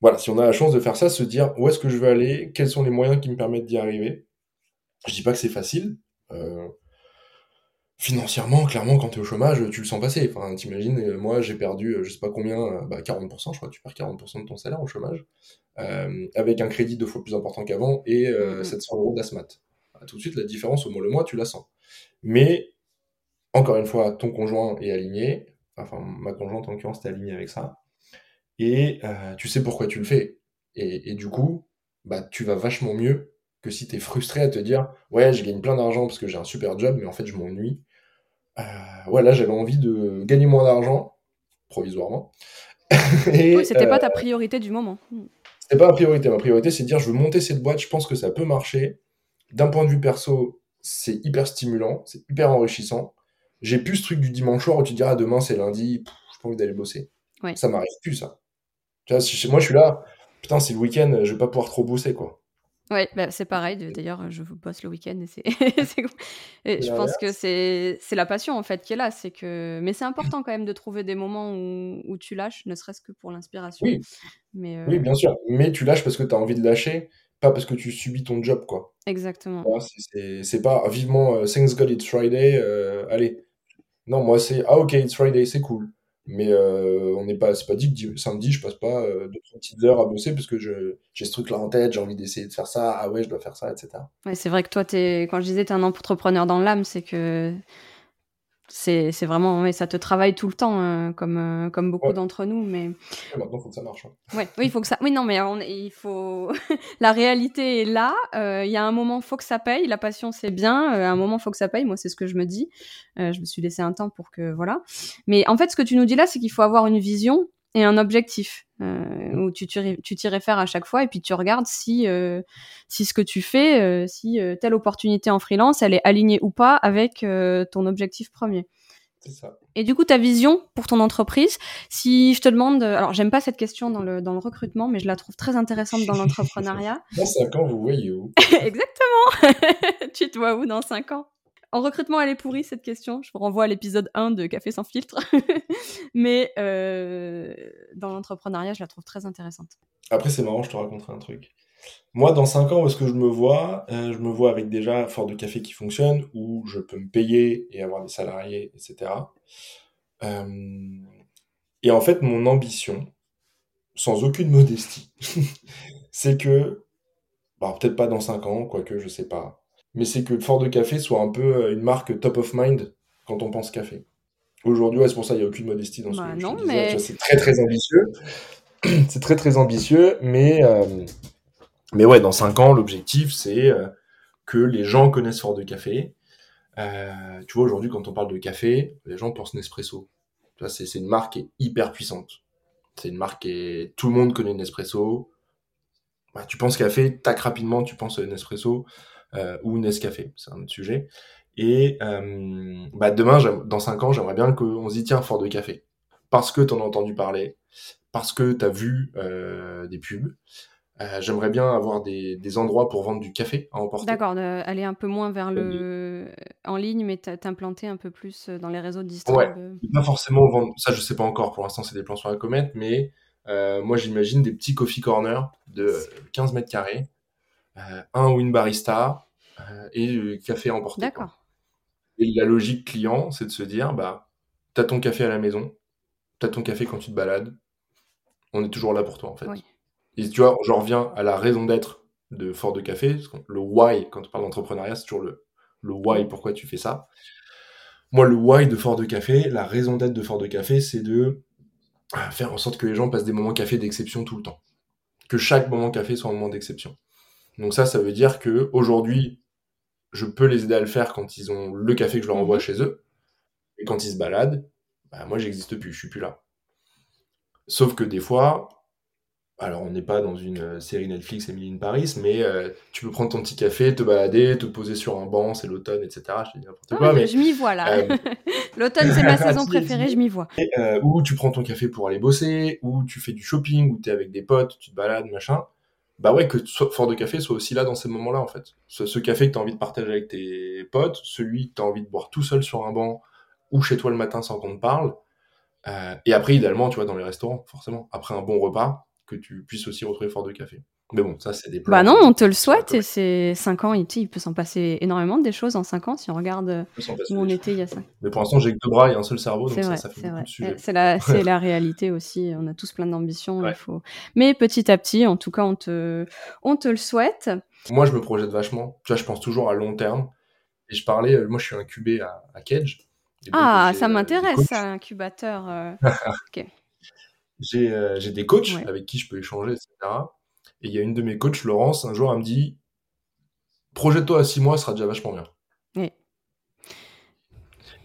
Speaker 2: voilà, si on a la chance de faire ça, se dire où est-ce que je veux aller, quels sont les moyens qui me permettent d'y arriver. Je dis pas que c'est facile. Euh, financièrement, clairement, quand tu es au chômage, tu le sens passer. Enfin, t'imagines, euh, moi, j'ai perdu, je sais pas combien, bah, 40%, je crois, tu perds 40% de ton salaire au chômage. Euh, avec un crédit deux fois plus important qu'avant et 700 euh, mmh. euros d'ASMAT. Bah, tout de suite, la différence au mois le mois, tu la sens. Mais, encore une fois, ton conjoint est aligné, enfin, ma conjointe en l'occurrence, est alignée avec ça, et euh, tu sais pourquoi tu le fais. Et, du coup, bah, tu vas vachement mieux que si tu es frustré à te dire Ouais, je gagne plein d'argent parce que j'ai un super job, mais en fait, je m'ennuie. Ouais, là, j'avais envie de gagner moins d'argent, provisoirement.
Speaker 1: et, oui, c'était pas ta priorité du moment.
Speaker 2: C'est pas ma priorité. Ma priorité, c'est de dire je veux monter cette boîte, je pense que ça peut marcher. D'un point de vue perso, c'est hyper stimulant, c'est hyper enrichissant. J'ai plus ce truc du dimanche soir où tu te diras ah, demain c'est lundi, j'ai pas envie d'aller bosser. Ça m'arrive plus ça. Tu vois, si moi je suis là, putain, c'est le week-end, je vais pas pouvoir trop bosser quoi.
Speaker 1: Ouais, bah, c'est pareil. D'ailleurs, je bosse le week-end et c'est, je pense que c'est, la passion en fait qui est là. C'est que, mais c'est important quand même de trouver des moments où, où tu lâches, ne serait-ce que pour l'inspiration.
Speaker 2: Oui. Mais oui, bien sûr. Mais tu lâches parce que tu as envie de lâcher, pas parce que tu subis ton job, quoi.
Speaker 1: Exactement.
Speaker 2: c'est, c'est pas vivement euh, Thanks God it's Friday. Euh, allez. Non, moi c'est ah ok it's Friday, c'est cool. Mais euh, on n'est pas, c'est pas dit que samedi, je passe pas euh, deux, trois petites heures à bosser parce que j'ai ce truc-là en tête, j'ai envie d'essayer de faire ça, ah ouais, je dois faire ça, etc.
Speaker 1: Ouais, c'est vrai que toi, es, quand je disais tu es un entrepreneur dans l'âme, c'est que c'est vraiment, ouais, ça te travaille tout le temps, euh, comme, euh, comme beaucoup d'entre nous. Mais
Speaker 2: maintenant, faut que ça marche. Hein.
Speaker 1: Ouais, oui, il faut que ça. Oui, non, mais il faut. la réalité est là. Euh, il y a un moment, faut que ça paye. La passion, c'est bien. à un moment, faut que ça paye. Moi, c'est ce que je me dis. je me suis laissé un temps pour que voilà. Mais en fait, ce que tu nous dis là, c'est qu'il faut avoir une vision et un objectif euh, où tu t'y réfères à chaque fois et puis tu regardes si euh, si ce que tu fais, euh, si telle opportunité en freelance, elle est alignée ou pas avec ton objectif premier.
Speaker 2: C'est ça.
Speaker 1: Et du coup, ta vision pour ton entreprise, si je te demande, alors j'aime pas cette question dans le, dans le recrutement, mais je la trouve très intéressante dans l'entrepreneuriat.
Speaker 2: dans 5 ans, vous voyez où
Speaker 1: Exactement Tu te vois où dans 5 ans? En recrutement, elle est pourrie cette question. Je vous renvoie à l'épisode 1 de Café sans filtre. Mais euh, dans l'entrepreneuriat, je la trouve très intéressante.
Speaker 2: Après, c'est marrant, je te raconterai un truc. Moi, dans 5 ans, où est-ce que je me vois euh, Je me vois avec déjà Fort de Café qui fonctionne, où je peux me payer et avoir des salariés, etc. Euh, et en fait, mon ambition, sans aucune modestie, c'est que, bah, peut-être pas dans 5 ans, quoique je sais pas, mais c'est que Fort de Café soit un peu euh, une marque top of mind quand on pense café. Aujourd'hui, c'est pour ça qu'il n'y a aucune modestie dans ce bah que je disais. C'est très très ambitieux. c'est très très ambitieux, mais, euh, mais ouais, dans 5 ans, l'objectif, c'est euh, que les gens connaissent Fort de Café. tu vois, aujourd'hui, quand on parle de café, les gens pensent Nespresso. C'est une marque qui est hyper puissante. C'est une marque qui Tout le monde connaît Nespresso. Bah, tu penses café, tac, rapidement, tu penses Nespresso. Euh, ou Nescafé, c'est un autre sujet. Et euh, bah demain, dans 5 ans, j'aimerais bien qu'on se dise tiens, fort de café. Parce que tu en as entendu parler, parce que tu as vu euh, des pubs, Euh, j'aimerais bien avoir des, des, endroits pour vendre du café à emporter.
Speaker 1: D'accord, aller un peu moins vers le en ligne, mais t'implanter un peu plus dans les réseaux de distribution.
Speaker 2: Ouais, pas forcément vendre. Ça, je sais pas encore. Pour l'instant, c'est des plans sur la comète, mais euh, moi, j'imagine des petits coffee corners de 15 mètres carrés, un ou une barista et le café à emporter. D'accord. Et la logique client, c'est de se dire, bah, t'as ton café à la maison, t'as ton café quand tu te balades, on est toujours là pour toi en fait. Oui. Et tu vois, j'en reviens à la raison d'être de Fort de Café. Le why, quand on parle d'entrepreneuriat, c'est toujours le, le why, pourquoi tu fais ça. Moi, le why de Fort de Café, la raison d'être de Fort de Café, c'est de ah, faire en sorte que les gens passent des moments café d'exception tout le temps. Que chaque moment café soit un moment d'exception. Donc ça, ça veut dire que aujourd'hui, je peux les aider à le faire quand ils ont le café que je leur envoie mhm. chez eux. Et quand ils se baladent, bah, moi, j'existe plus, je suis plus là. Sauf que des fois, alors on n'est pas dans une euh, série Netflix Emily in Paris, mais euh, tu peux prendre ton petit café, te balader, te poser sur un banc, c'est l'automne, etc. Je dis n'importe quoi.
Speaker 1: mais, je m'y vois là. Euh, l'automne, c'est ma saison préférée, je m'y vois.
Speaker 2: ou tu prends ton café pour aller bosser, ou tu fais du shopping, ou tu es avec des potes, tu te balades, machin. Bah ouais, que Fort de Café soit aussi là dans ces moments-là, en fait. Ce, café que tu as envie de partager avec tes potes, celui que tu as envie de boire tout seul sur un banc, ou chez toi le matin sans qu'on te parle. et après, idéalement, tu vois, dans les restaurants, forcément. Après un bon repas, que tu puisses aussi retrouver Fort de Café. Mais bon, ça, c'est des
Speaker 1: plans. Bah non, on te le souhaite. Et c'est 5 ans, il, il peut s'en passer énormément des choses en 5 ans si on regarde où on était il y a 5
Speaker 2: Mais pour l'instant, j'ai que deux bras et un seul cerveau, donc ça, ça fait beaucoup de sujets.
Speaker 1: C'est la, la réalité aussi. On a tous plein d'ambitions. Il faut... Mais petit à petit, en tout cas, on te, on te le souhaite.
Speaker 2: Moi, je me projette vachement. Tu vois, je pense toujours à long terme. Et je parlais, euh, moi, je suis incubé à, à Cage.
Speaker 1: Ah, ça euh, m'intéresse, incubateur. Euh... ok.
Speaker 2: Euh, j'ai des coachs avec qui je peux échanger, etc. Et il y a une de mes coachs, Laurence, un jour, elle me dit Projette-toi à 6 mois, ce sera déjà vachement bien.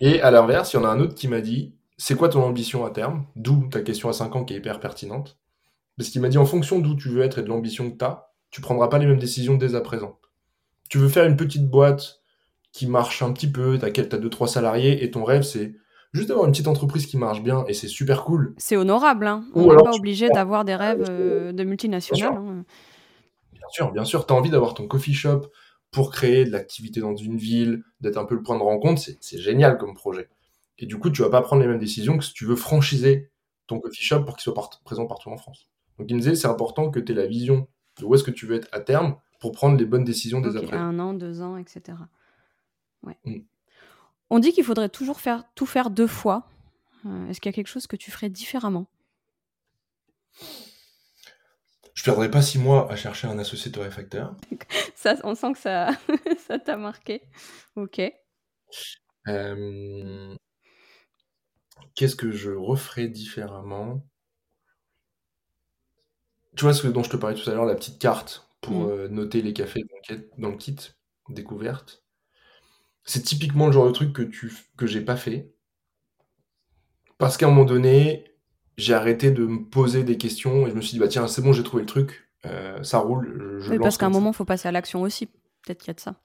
Speaker 2: Et à l'inverse, il y en a un autre qui m'a dit C'est quoi ton ambition à terme? D'où ta question à 5 ans qui est hyper pertinente. Parce qu'il m'a dit En fonction d'où tu veux être et de l'ambition que tu as, tu prendras pas les mêmes décisions dès à présent. Tu veux faire une petite boîte qui marche un petit peu, tu as 2-3 salariés et ton rêve c'est juste d'avoir une petite entreprise qui marche bien et c'est super cool.
Speaker 1: C'est honorable, hein. On n'est pas obligé d'avoir des rêves euh, de multinationales. Bien sûr,
Speaker 2: hein. bien sûr, bien sûr. Tu as envie d'avoir ton coffee shop pour créer de l'activité dans une ville, d'être un peu le point de rencontre, c'est génial comme projet. Et du coup, tu vas pas prendre les mêmes décisions que si tu veux franchiser ton coffee shop pour qu'il soit présent partout en France. Donc il me disait, c'est important que tu aies la vision de où est-ce que tu veux être à terme pour prendre les bonnes décisions des après.
Speaker 1: Un an, deux ans, etc. Ouais. Mm. On dit qu'il faudrait toujours faire tout faire deux fois. Euh, est-ce qu'il y a quelque chose que tu ferais différemment?
Speaker 2: Je perdrais pas six mois à chercher un associé torréfacteur.
Speaker 1: ça, on sent que ça, ça t'a marqué. Ok.
Speaker 2: Euh, qu'est-ce que je referais différemment? Tu vois ce dont je te parlais tout à l'heure, la petite carte pour mm. euh, noter les cafés dans le kit découverte c'est typiquement le genre de truc que tu que j'ai pas fait. Parce qu'à un moment donné, j'ai arrêté de me poser des questions et je me suis dit, bah tiens, c'est bon, j'ai trouvé le truc, euh, ça roule.
Speaker 1: Je, parce qu'à un moment, il faut passer à l'action aussi. Peut-être qu'il y a de ça.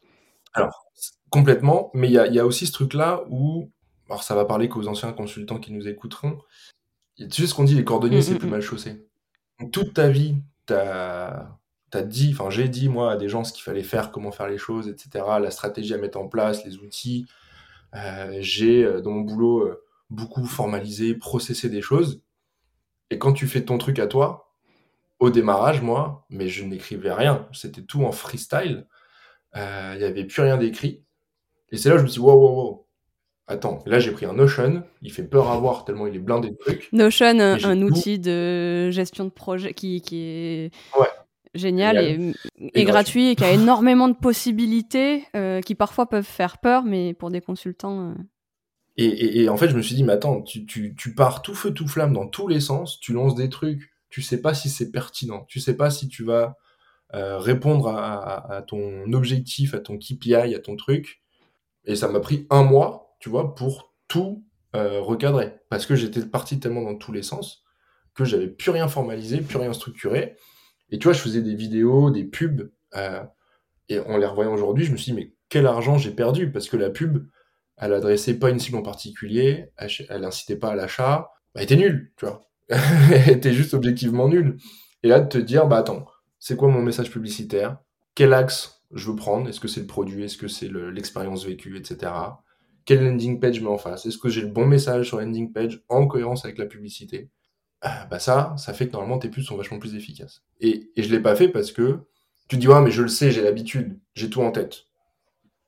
Speaker 2: Alors, complètement, mais il y a, aussi ce truc-là où, alors ça va parler qu'aux anciens consultants qui nous écouteront, tu sais ce qu'on dit, les cordonniers, mmh, c'est mmh, plus mmh. mal chaussé. toute ta vie, tu as t'as dit, enfin j'ai dit moi à des gens ce qu'il fallait faire, comment faire les choses, etc., la stratégie à mettre en place, les outils. Euh, j'ai euh, dans mon boulot euh, beaucoup formalisé, processé des choses. Et quand tu fais ton truc à toi, au démarrage, moi, mais je n'écrivais rien, c'était tout en freestyle. Il n'y avait plus rien d'écrit. Et c'est là que je me suis dit, wow, wow, wow. Attends, là j'ai pris un Notion, il fait peur à voir tellement il est blindé de trucs.
Speaker 1: Notion, un, outil de gestion de projet qui, qui est
Speaker 2: ouais
Speaker 1: génial et, gratuit. et qui a énormément de possibilités euh, qui parfois peuvent faire peur, mais pour des consultants. Euh.
Speaker 2: Et, en fait, je me suis dit, mais attends, tu, tu, pars tout feu, tout flamme dans tous les sens, tu lances des trucs, tu sais pas si c'est pertinent, tu sais pas si tu vas euh, répondre à, ton objectif, à ton KPI, à ton truc. Et ça m'a pris un mois, tu vois, pour tout recadrer. Parce que j'étais parti tellement dans tous les sens que j'avais plus rien formalisé, plus rien structuré. Et tu vois, je faisais des vidéos, des pubs, euh, et en les revoyant aujourd'hui, je me suis dit, mais quel argent j'ai perdu? Parce que la pub, elle adressait pas une cible en particulier, elle, incitait pas à l'achat, bah, elle était nulle, tu vois. elle était juste objectivement nulle. Et là, de te dire, bah attends, c'est quoi mon message publicitaire, quel axe je veux prendre, est-ce que c'est le produit, est-ce que c'est l'expérience vécue, etc. Quel landing page je mets en face, est-ce que j'ai le bon message sur landing page en cohérence avec la publicité? Ah, bah ça, ça fait que normalement tes pubs sont vachement plus efficaces. Et, et je l'ai pas fait parce que tu dis ouais mais je le sais, j'ai l'habitude, j'ai tout en tête.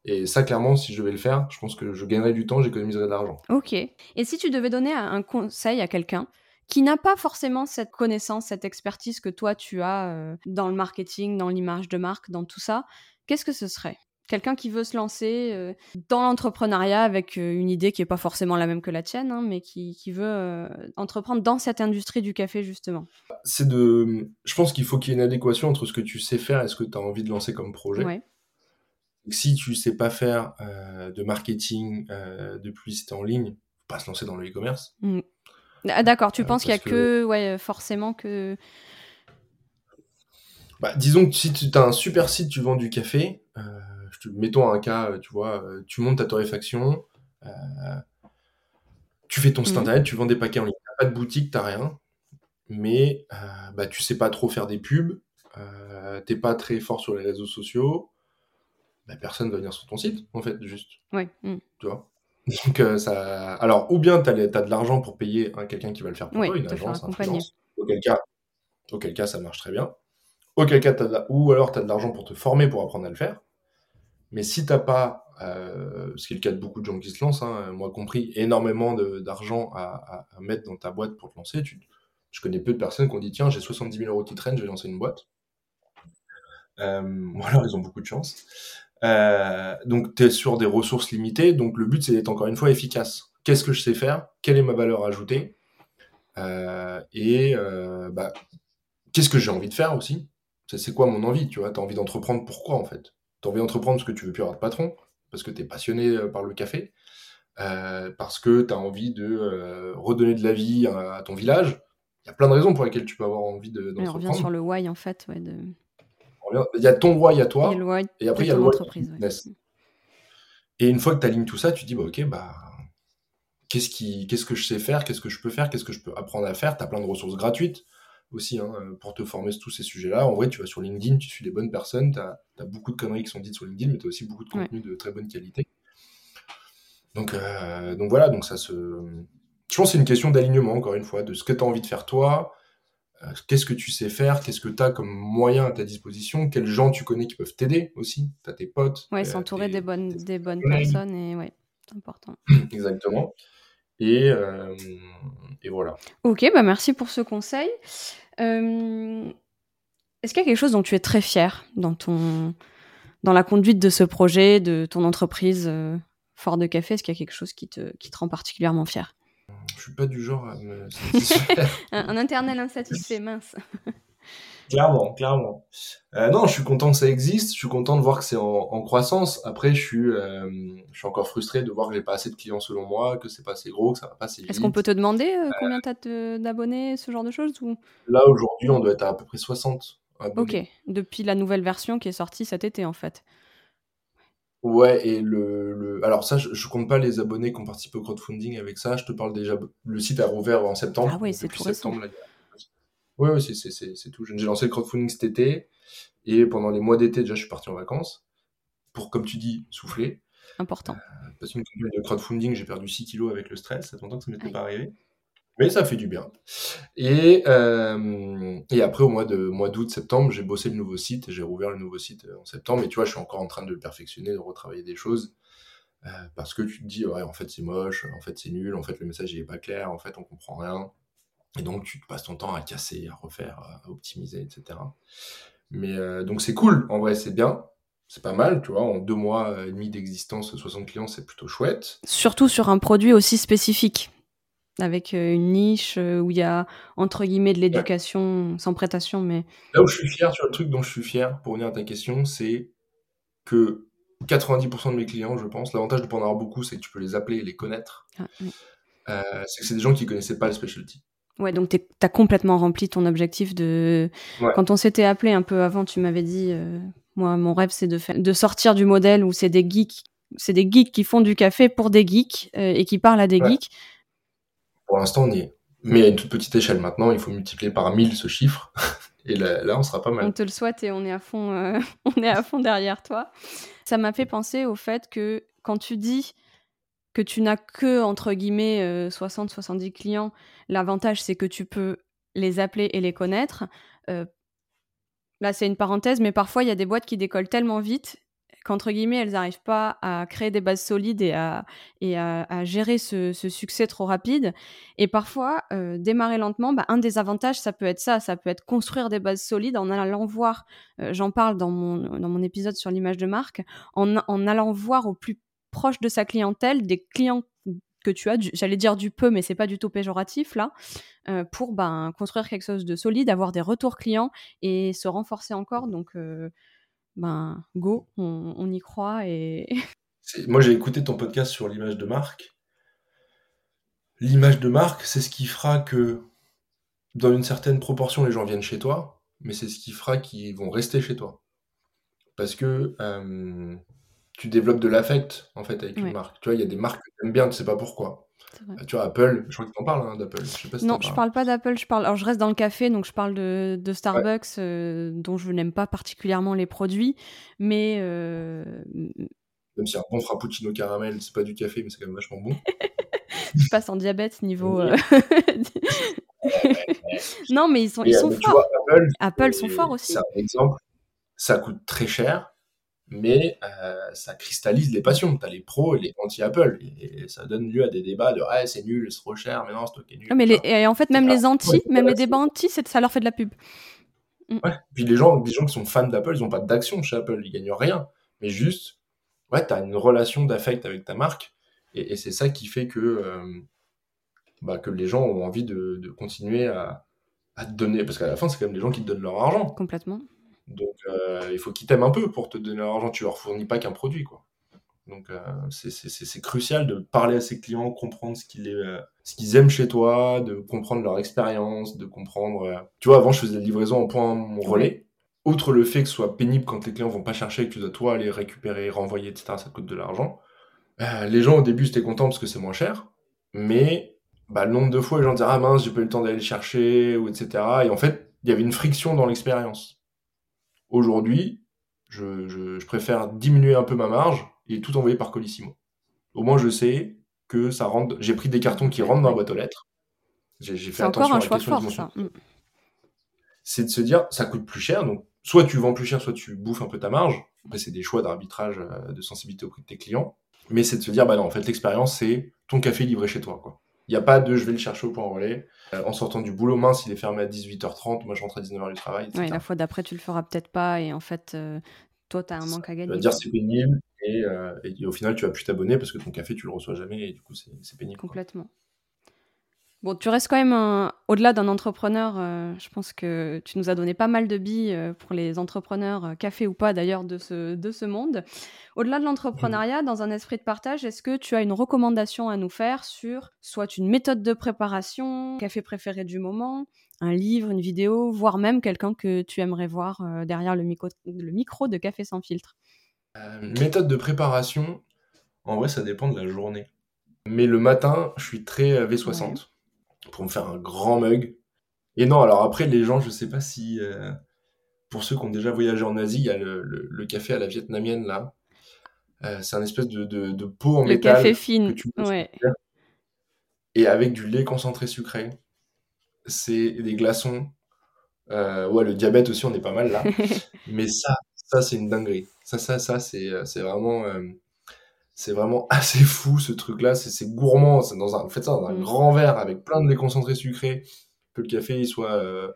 Speaker 2: Et ça, clairement, si je devais le faire, je pense que je gagnerais du temps, j'économiserais de l'argent.
Speaker 1: Ok. Et si tu devais donner un conseil à quelqu'un qui n'a pas forcément cette connaissance, cette expertise que toi tu as euh, dans le marketing, dans l'image de marque, dans tout ça, qu'est-ce que ce serait? Quelqu'un qui veut se lancer euh, dans l'entrepreneuriat avec euh, une idée qui n'est pas forcément la même que la tienne, hein, mais qui, veut entreprendre dans cette industrie du café justement.
Speaker 2: C'est de, je pense qu'il faut qu'il y ait une adéquation entre ce que tu sais faire et ce que tu as envie de lancer comme projet. Ouais. Si tu sais pas faire de marketing, de publicité en ligne, faut pas se lancer dans le e-commerce.
Speaker 1: Mmh. Ah, d'accord, tu euh, penses qu'il y a que, ouais, forcément que.
Speaker 2: Bah, disons que si tu as un super site, tu vends du café, euh, te... mettons un cas, tu vois, euh, tu montes ta torréfaction, tu fais ton site mmh. internet, tu vends des paquets en ligne, t'as pas de boutique, t'as rien, mais bah, tu sais pas trop faire des pubs, t'es pas très fort sur les réseaux sociaux, bah, personne va venir sur ton site, en fait, juste.
Speaker 1: Ouais. Mmh.
Speaker 2: Tu vois? Donc, euh, ça... Alors, ou bien tu as, de l'argent pour payer quelqu'un qui va le faire pour toi, une agence, un auquel cas, auquel cas ça marche très bien. Auquel cas, ou alors tu as de l'argent pour te former pour apprendre à le faire. Mais si t'as pas, euh, ce qui est le cas de beaucoup de gens qui se lancent, hein, moi compris, énormément d'argent à, mettre dans ta boîte pour te lancer, tu... je connais peu de personnes qui ont dit tiens, j'ai 70 000 euros qui traînent, je vais lancer une boîte. Euh, ou alors ils ont beaucoup de chance. Euh, donc, tu es sur des ressources limitées. Donc, le but, c'est d'être encore une fois efficace. Qu'est-ce que je sais faire? Quelle est ma valeur ajoutée? Et bah, qu'est-ce que j'ai envie de faire aussi? C'est quoi mon envie Tu vois, as envie d'entreprendre pourquoi en fait? Tu as envie d'entreprendre parce que tu veux plus avoir de patron, parce que tu es passionné par le café, parce que tu as envie de redonner de la vie à, ton village. Il y a plein de raisons pour lesquelles tu peux avoir envie d'entreprendre.
Speaker 1: on revient sur le why en fait. Ouais, de...
Speaker 2: Il y a ton roi, il y a toi. Et, après, il y a le Et une fois que tu alignes tout ça, tu dis, bah, ok, bah, qu'est-ce, qui, qu'est-ce que je sais faire, qu'est-ce que je peux faire, qu'est-ce que je peux apprendre à faire? Tu as plein de ressources gratuites aussi hein, pour te former sur tous ces sujets-là. En vrai, tu vas sur LinkedIn, tu suis des bonnes personnes, tu as, beaucoup de conneries qui sont dites sur LinkedIn, mais tu as aussi beaucoup de contenu de très bonne qualité. Donc, euh, donc voilà, donc ça se. Je pense que c'est une question d'alignement, encore une fois, de ce que tu as envie de faire toi, euh, qu'est-ce que tu sais faire, qu'est-ce que tu as comme moyen à ta disposition, quels gens tu connais qui peuvent t'aider aussi, tu as tes potes.
Speaker 1: Ouais, euh, s'entourer des bonnes, des bonnes personnes, et ouais, c'est important.
Speaker 2: Exactement. Et, euh, et, voilà.
Speaker 1: Ok, bah merci pour ce conseil. Est-ce qu'il y a quelque chose dont tu es très fier dans, ton, dans la conduite de ce projet, de ton entreprise Fort de Café? Est-ce qu'il y a quelque chose qui te, qui te rend particulièrement fier
Speaker 2: je suis pas du genre à me
Speaker 1: satisfaire. un, internel insatisfait, mince.
Speaker 2: Clairement, clairement. Euh, non, je suis content que ça existe. Je suis content de voir que c'est en, croissance. Après, je suis, euh, je suis encore frustré de voir que j'ai pas assez de clients selon moi, que c'est pas assez gros, que ça va pas assez vite.
Speaker 1: Est-ce qu'on peut te demander euh, combien tu as d'abonnés, ce genre de choses ou...
Speaker 2: Là, aujourd'hui, on doit être à, peu près 60
Speaker 1: abonnés. Ok, depuis la nouvelle version qui est sortie cet été, en fait.
Speaker 2: Ouais, et le, le... alors ça, je, je, compte pas les abonnés qui ont participé au crowdfunding avec ça. Je te parle déjà. Le site a rouvert en septembre.
Speaker 1: Ah oui, c'est tout septembre. Là,
Speaker 2: ouais c'est tout. J'ai lancé le crowdfunding cet été et pendant les mois d'été déjà, je suis parti en vacances pour, comme tu dis, souffler.
Speaker 1: Important.
Speaker 2: Euh, parce que de crowdfunding, j'ai perdu 6 kilos avec le stress. Ça fait longtemps que ça m'était pas arrivé. Mais ça fait du bien. Et, euh, et après, au mois de mois d'août, septembre, j'ai bossé le nouveau site et j'ai rouvert le nouveau site euh, en septembre. Et tu vois, je suis encore en train de le perfectionner, de retravailler des choses. Euh, parce que tu te dis, ouais, en fait, c'est moche, en fait, c'est nul, en fait, le message, il est pas clair, en fait, on comprend rien. Et donc, tu passes ton temps à casser, à refaire, à optimiser, etc. Mais euh, donc, c'est cool. En vrai, c'est bien. C'est pas mal, tu vois. En deux mois et demi d'existence, 60 clients, c'est plutôt chouette.
Speaker 1: Surtout sur un produit aussi spécifique avec euh, une niche euh, où il y a entre guillemets de l'éducation sans prétention mais
Speaker 2: là où je suis fier sur le truc dont je suis fier pour revenir à ta question c'est que 90% de mes clients je pense l'avantage de pas en avoir beaucoup c'est que tu peux les appeler et les connaître ah, euh, c'est que c'est des gens qui connaissaient pas le specialty
Speaker 1: ouais donc tu as complètement rempli ton objectif de quand on s'était appelé un peu avant tu m'avais dit moi mon rêve c'est de faire de sortir du modèle où c'est des geeks c'est des geeks qui font du café pour des geeks et qui parlent à des geeks
Speaker 2: pour l'instant, on y est. Mais à une toute petite échelle maintenant, il faut multiplier par 1000 ce chiffre. Et là, on sera pas mal.
Speaker 1: On te le souhaite et on est à fond, euh, on est à fond derrière toi. Ça m'a fait penser au fait que quand tu dis que tu n'as que, entre guillemets, 60-70 euh, clients, l'avantage c'est que tu peux les appeler et les connaître. Euh, là, c'est une parenthèse, mais parfois il y a des boîtes qui décollent tellement vite qu'entre guillemets, elles n'arrivent pas à créer des bases solides et à, et à, gérer ce, succès trop rapide. Et parfois, euh, démarrer lentement, bah, un des avantages, ça peut être ça, ça peut être construire des bases solides en allant voir, euh, j'en parle dans mon, dans mon épisode sur l'image de marque, en, en allant voir au plus proche de sa clientèle des clients que tu as, j'allais dire du peu, mais c'est pas du tout péjoratif là, euh, pour ben, construire quelque chose de solide, avoir des retours clients et se renforcer encore. Donc, ben go, on, y croit et.
Speaker 2: Moi j'ai écouté ton podcast sur l'image de marque. L'image de marque, c'est ce qui fera que dans une certaine proportion les gens viennent chez toi, mais c'est ce qui fera qu'ils vont rester chez toi. Parce que euh, tu développes de l'affect en fait avec une marque. Tu vois, il y a des marques que tu aimes bien, tu sais pas pourquoi. Euh, tu vois, Apple, je crois que tu en parles hein, d'Apple.
Speaker 1: non, je parle pas d'Apple, je parle. Alors, je reste dans le café, donc je parle de, de Starbucks, euh, dont je n'aime pas particulièrement les produits, mais. Euh...
Speaker 2: Même si un bon frappuccino caramel, c'est pas du café, mais c'est quand même vachement bon.
Speaker 1: je passe en diabète niveau. Euh, non, mais ils sont, ils sont forts. Apple, Apple sont forts aussi.
Speaker 2: C'est un exemple. Ça coûte très cher mais euh, ça cristallise les passions. Tu as les pros et les anti-Apple, et, ça donne lieu à des débats de ah, c'est nul, c'est trop cher, mais non, c'est ok nul.
Speaker 1: mais et en fait, même les anti, même les débats anti, ça leur fait de la pub.
Speaker 2: Mm. Ouais, puis les gens, les gens qui sont fans d'Apple, ils n'ont pas d'action chez Apple, ils gagnent rien, mais juste, ouais, tu as une relation d'affect avec ta marque, et, c'est ça qui fait que, euh, bah, que les gens ont envie de, de continuer à, à te donner, parce qu'à la fin, c'est quand même des gens qui te donnent leur argent.
Speaker 1: Complètement.
Speaker 2: Donc, euh, il faut qu'ils t'aiment un peu pour te donner l'argent. Tu leur fournis pas qu'un produit, quoi. Donc, euh, c'est crucial de parler à ses clients, comprendre ce qu'ils euh, aiment chez toi, de comprendre leur expérience, de comprendre. Tu vois, avant, je faisais la livraison en point mon relais. Outre le fait que ce soit pénible quand les clients vont pas chercher, que tu dois toi aller récupérer, renvoyer, etc., ça coûte de l'argent. les gens au début étaient contents parce que c'est moins cher, mais bah, le nombre de fois les gens disaient ah mince j'ai pas eu le temps d'aller le chercher ou etc. Et en fait il y avait une friction dans l'expérience. Aujourd'hui, je, préfère diminuer un peu ma marge et tout envoyer par Colissimo. Au moins, je sais que ça rentre. J'ai pris des cartons qui rentrent dans la boîte aux lettres.
Speaker 1: J'ai fait attention encore un choix fort, ça. Mm.
Speaker 2: C'est de se dire, ça coûte plus cher, donc soit tu vends plus cher, soit tu bouffes un peu ta marge. Après, c'est des choix d'arbitrage, euh, de sensibilité au prix de tes clients. Mais c'est de se dire, bah non, en fait, l'expérience, c'est ton café livré chez toi, quoi. Il n'y a pas de je vais le chercher au point relais. Euh, en sortant du boulot, mince, il est fermé à 18h30, moi je rentre à 19h du travail.
Speaker 1: La fois d'après, tu le feras peut-être pas et en fait, euh, toi, tu as un manque à gagner. Tu
Speaker 2: vas dire c'est pénible euh, et, au final, tu vas plus t'abonner parce que ton café, tu le reçois jamais et du coup, c'est pénible.
Speaker 1: Complètement. Bon, tu restes quand même au-delà d'un entrepreneur. Euh, je pense que tu nous as donné pas mal de billes euh, pour les entrepreneurs, euh, café ou pas d'ailleurs, de ce, de ce monde. Au-delà de l'entrepreneuriat, dans un esprit de partage, est-ce que tu as une recommandation à nous faire sur soit une méthode de préparation, café préféré du moment, un livre, une vidéo, voire même quelqu'un que tu aimerais voir derrière le micro, le micro de Café sans filtre?
Speaker 2: Méthode de préparation, en vrai, ça dépend de la journée. Mais le matin, je suis très V60 pour me faire un grand mug. Et non, alors après, les gens, je sais pas si. Euh, pour ceux qui ont déjà voyagé en Asie, il y a le, café à la vietnamienne, là. Euh, c'est un espèce de, de, pot en métal.
Speaker 1: Le café fine, ouais.
Speaker 2: Et avec du lait concentré sucré. C'est des glaçons. Euh, ouais, le diabète aussi, on est pas mal là. Mais ça, ça c'est une dinguerie. Ça, ça, ça, c'est vraiment c'est vraiment assez fou ce truc-là. C'est gourmand. C'est dans un, en fait, ça dans un mm. grand verre avec plein de lait concentré sucré. Que le café il soit euh,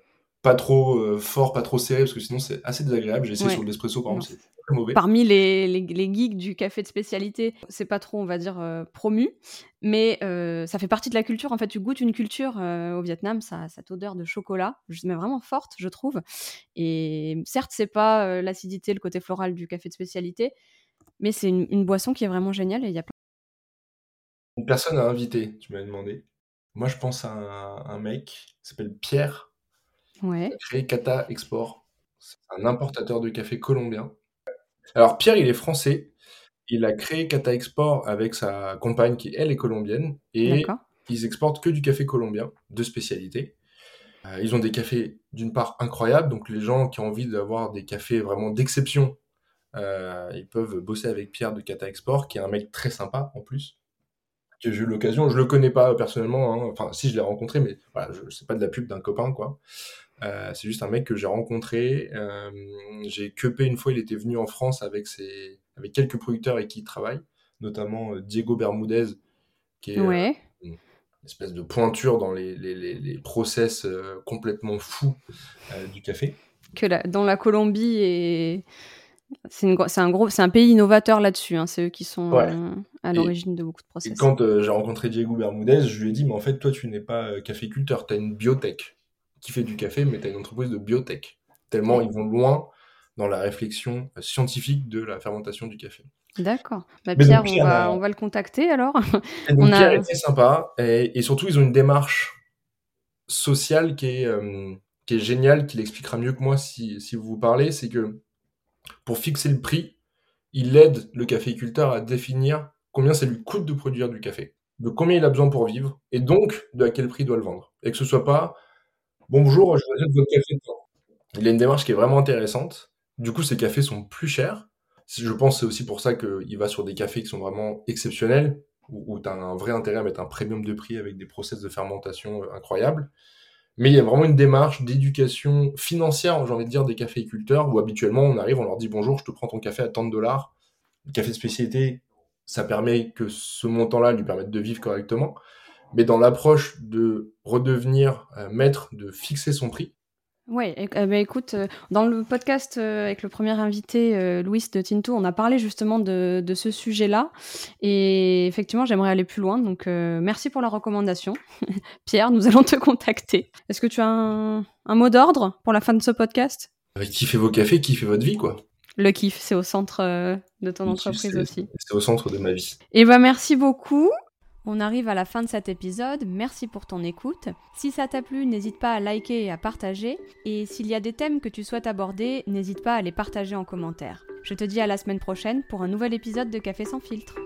Speaker 2: pas trop euh, fort, pas trop serré, parce que sinon c'est assez désagréable. J'ai essayé sur l'espresso par exemple, c'est très mauvais.
Speaker 1: Parmi les, les, geeks du café de spécialité, c'est pas trop, on va dire, euh, promu, mais ça fait partie de la culture. En fait, tu goûtes une culture au Vietnam, ça, cette odeur de chocolat, mais vraiment forte, je trouve. Et certes, c'est pas l'acidité, le côté floral du café de spécialité, mais c'est une, boisson qui est vraiment géniale et il y a plein.
Speaker 2: Une personne à inviter, tu m'as demandé. Moi, je pense à un, mec qui s'appelle Pierre.
Speaker 1: Ouais.
Speaker 2: Il a créé Kata Export. C'est un importateur de café colombien. Alors, Pierre, il est français. Il a créé Kata Export avec sa compagne qui, elle, est colombienne. Et ils exportent que du café colombien, de spécialité. Euh, ils ont des cafés d'une part incroyables, donc les gens qui ont envie d'avoir des cafés vraiment d'exception, euh, ils peuvent bosser avec Pierre de Cata Export, qui est un mec très sympa en plus. Que j'ai eu l'occasion, je le connais pas personnellement, hein. enfin si je l'ai rencontré, mais voilà, je sais pas de la pub d'un copain quoi. Euh, c'est juste un mec que j'ai rencontré. j'ai cupé une fois, il était venu en France avec ses, avec quelques producteurs avec qui il travaille, notamment Diego Bermudez, qui est une espèce de pointure dans les, les, les, process complètement fous du café.
Speaker 1: Que la, dans la Colombie est c'est un gros, c'est un pays innovateur là-dessus. Hein. C'est eux qui sont euh, à l'origine de beaucoup de process.
Speaker 2: Et quand euh, j'ai rencontré Diego Bermudez, je lui ai dit, mais en fait, toi, tu n'es pas euh, caféculteur, tu as une biotech qui fait du café, mais tu as une entreprise de biotech. Tellement ils vont loin dans la réflexion scientifique de la fermentation du café.
Speaker 1: D'accord. Bah, Pierre, on, va, on, va, le contacter alors.
Speaker 2: on Pierre est très sympa et, surtout, ils ont une démarche sociale qui est, qui est géniale, qui l'expliquera mieux que moi si, si vous vous parlez. C'est que pour fixer le prix, il aide le caféiculteur à définir combien ça lui coûte de produire du café, de combien il a besoin pour vivre, et donc de à quel prix il doit le vendre. Et que ce soit pas bonjour, je achète votre café. Il a une démarche qui est vraiment intéressante. Du coup, ces cafés sont plus chers. Je pense que c'est aussi pour ça qu'il va sur des cafés qui sont vraiment exceptionnels, où, tu as un vrai intérêt à mettre un premium de prix avec des process de fermentation euh, incroyables. Mais il y a vraiment une démarche d'éducation financière, j'ai envie de dire, des caféiculteurs, où habituellement on arrive, on leur dit bonjour, je te prends ton café à tant de dollars. Le café de spécialité, ça permet que ce montant-là lui permette de vivre correctement. Mais dans l'approche de redevenir euh, maître, de fixer son prix,
Speaker 1: oui, eh ben, écoute, euh, dans le podcast euh, avec le premier invité, euh, Louis de Tinto, on a parlé justement de, de ce sujet-là. Et effectivement, j'aimerais aller plus loin. Donc, merci pour la recommandation. Pierre, nous allons te contacter. Est-ce que tu as un, un mot d'ordre pour la fin de ce podcast?
Speaker 2: Kiffez vos cafés, kiffez votre vie, quoi.
Speaker 1: Le kiff, c'est au centre de ton entreprise aussi.
Speaker 2: C'est au centre de ma vie.
Speaker 1: Et eh ben merci beaucoup. On arrive à la fin de cet épisode, merci pour ton écoute. Si ça t'a plu, n'hésite pas à liker et à partager. Et s'il y a des thèmes que tu souhaites aborder, n'hésite pas à les partager en commentaire. Je te dis à la semaine prochaine pour un nouvel épisode de Café sans filtre.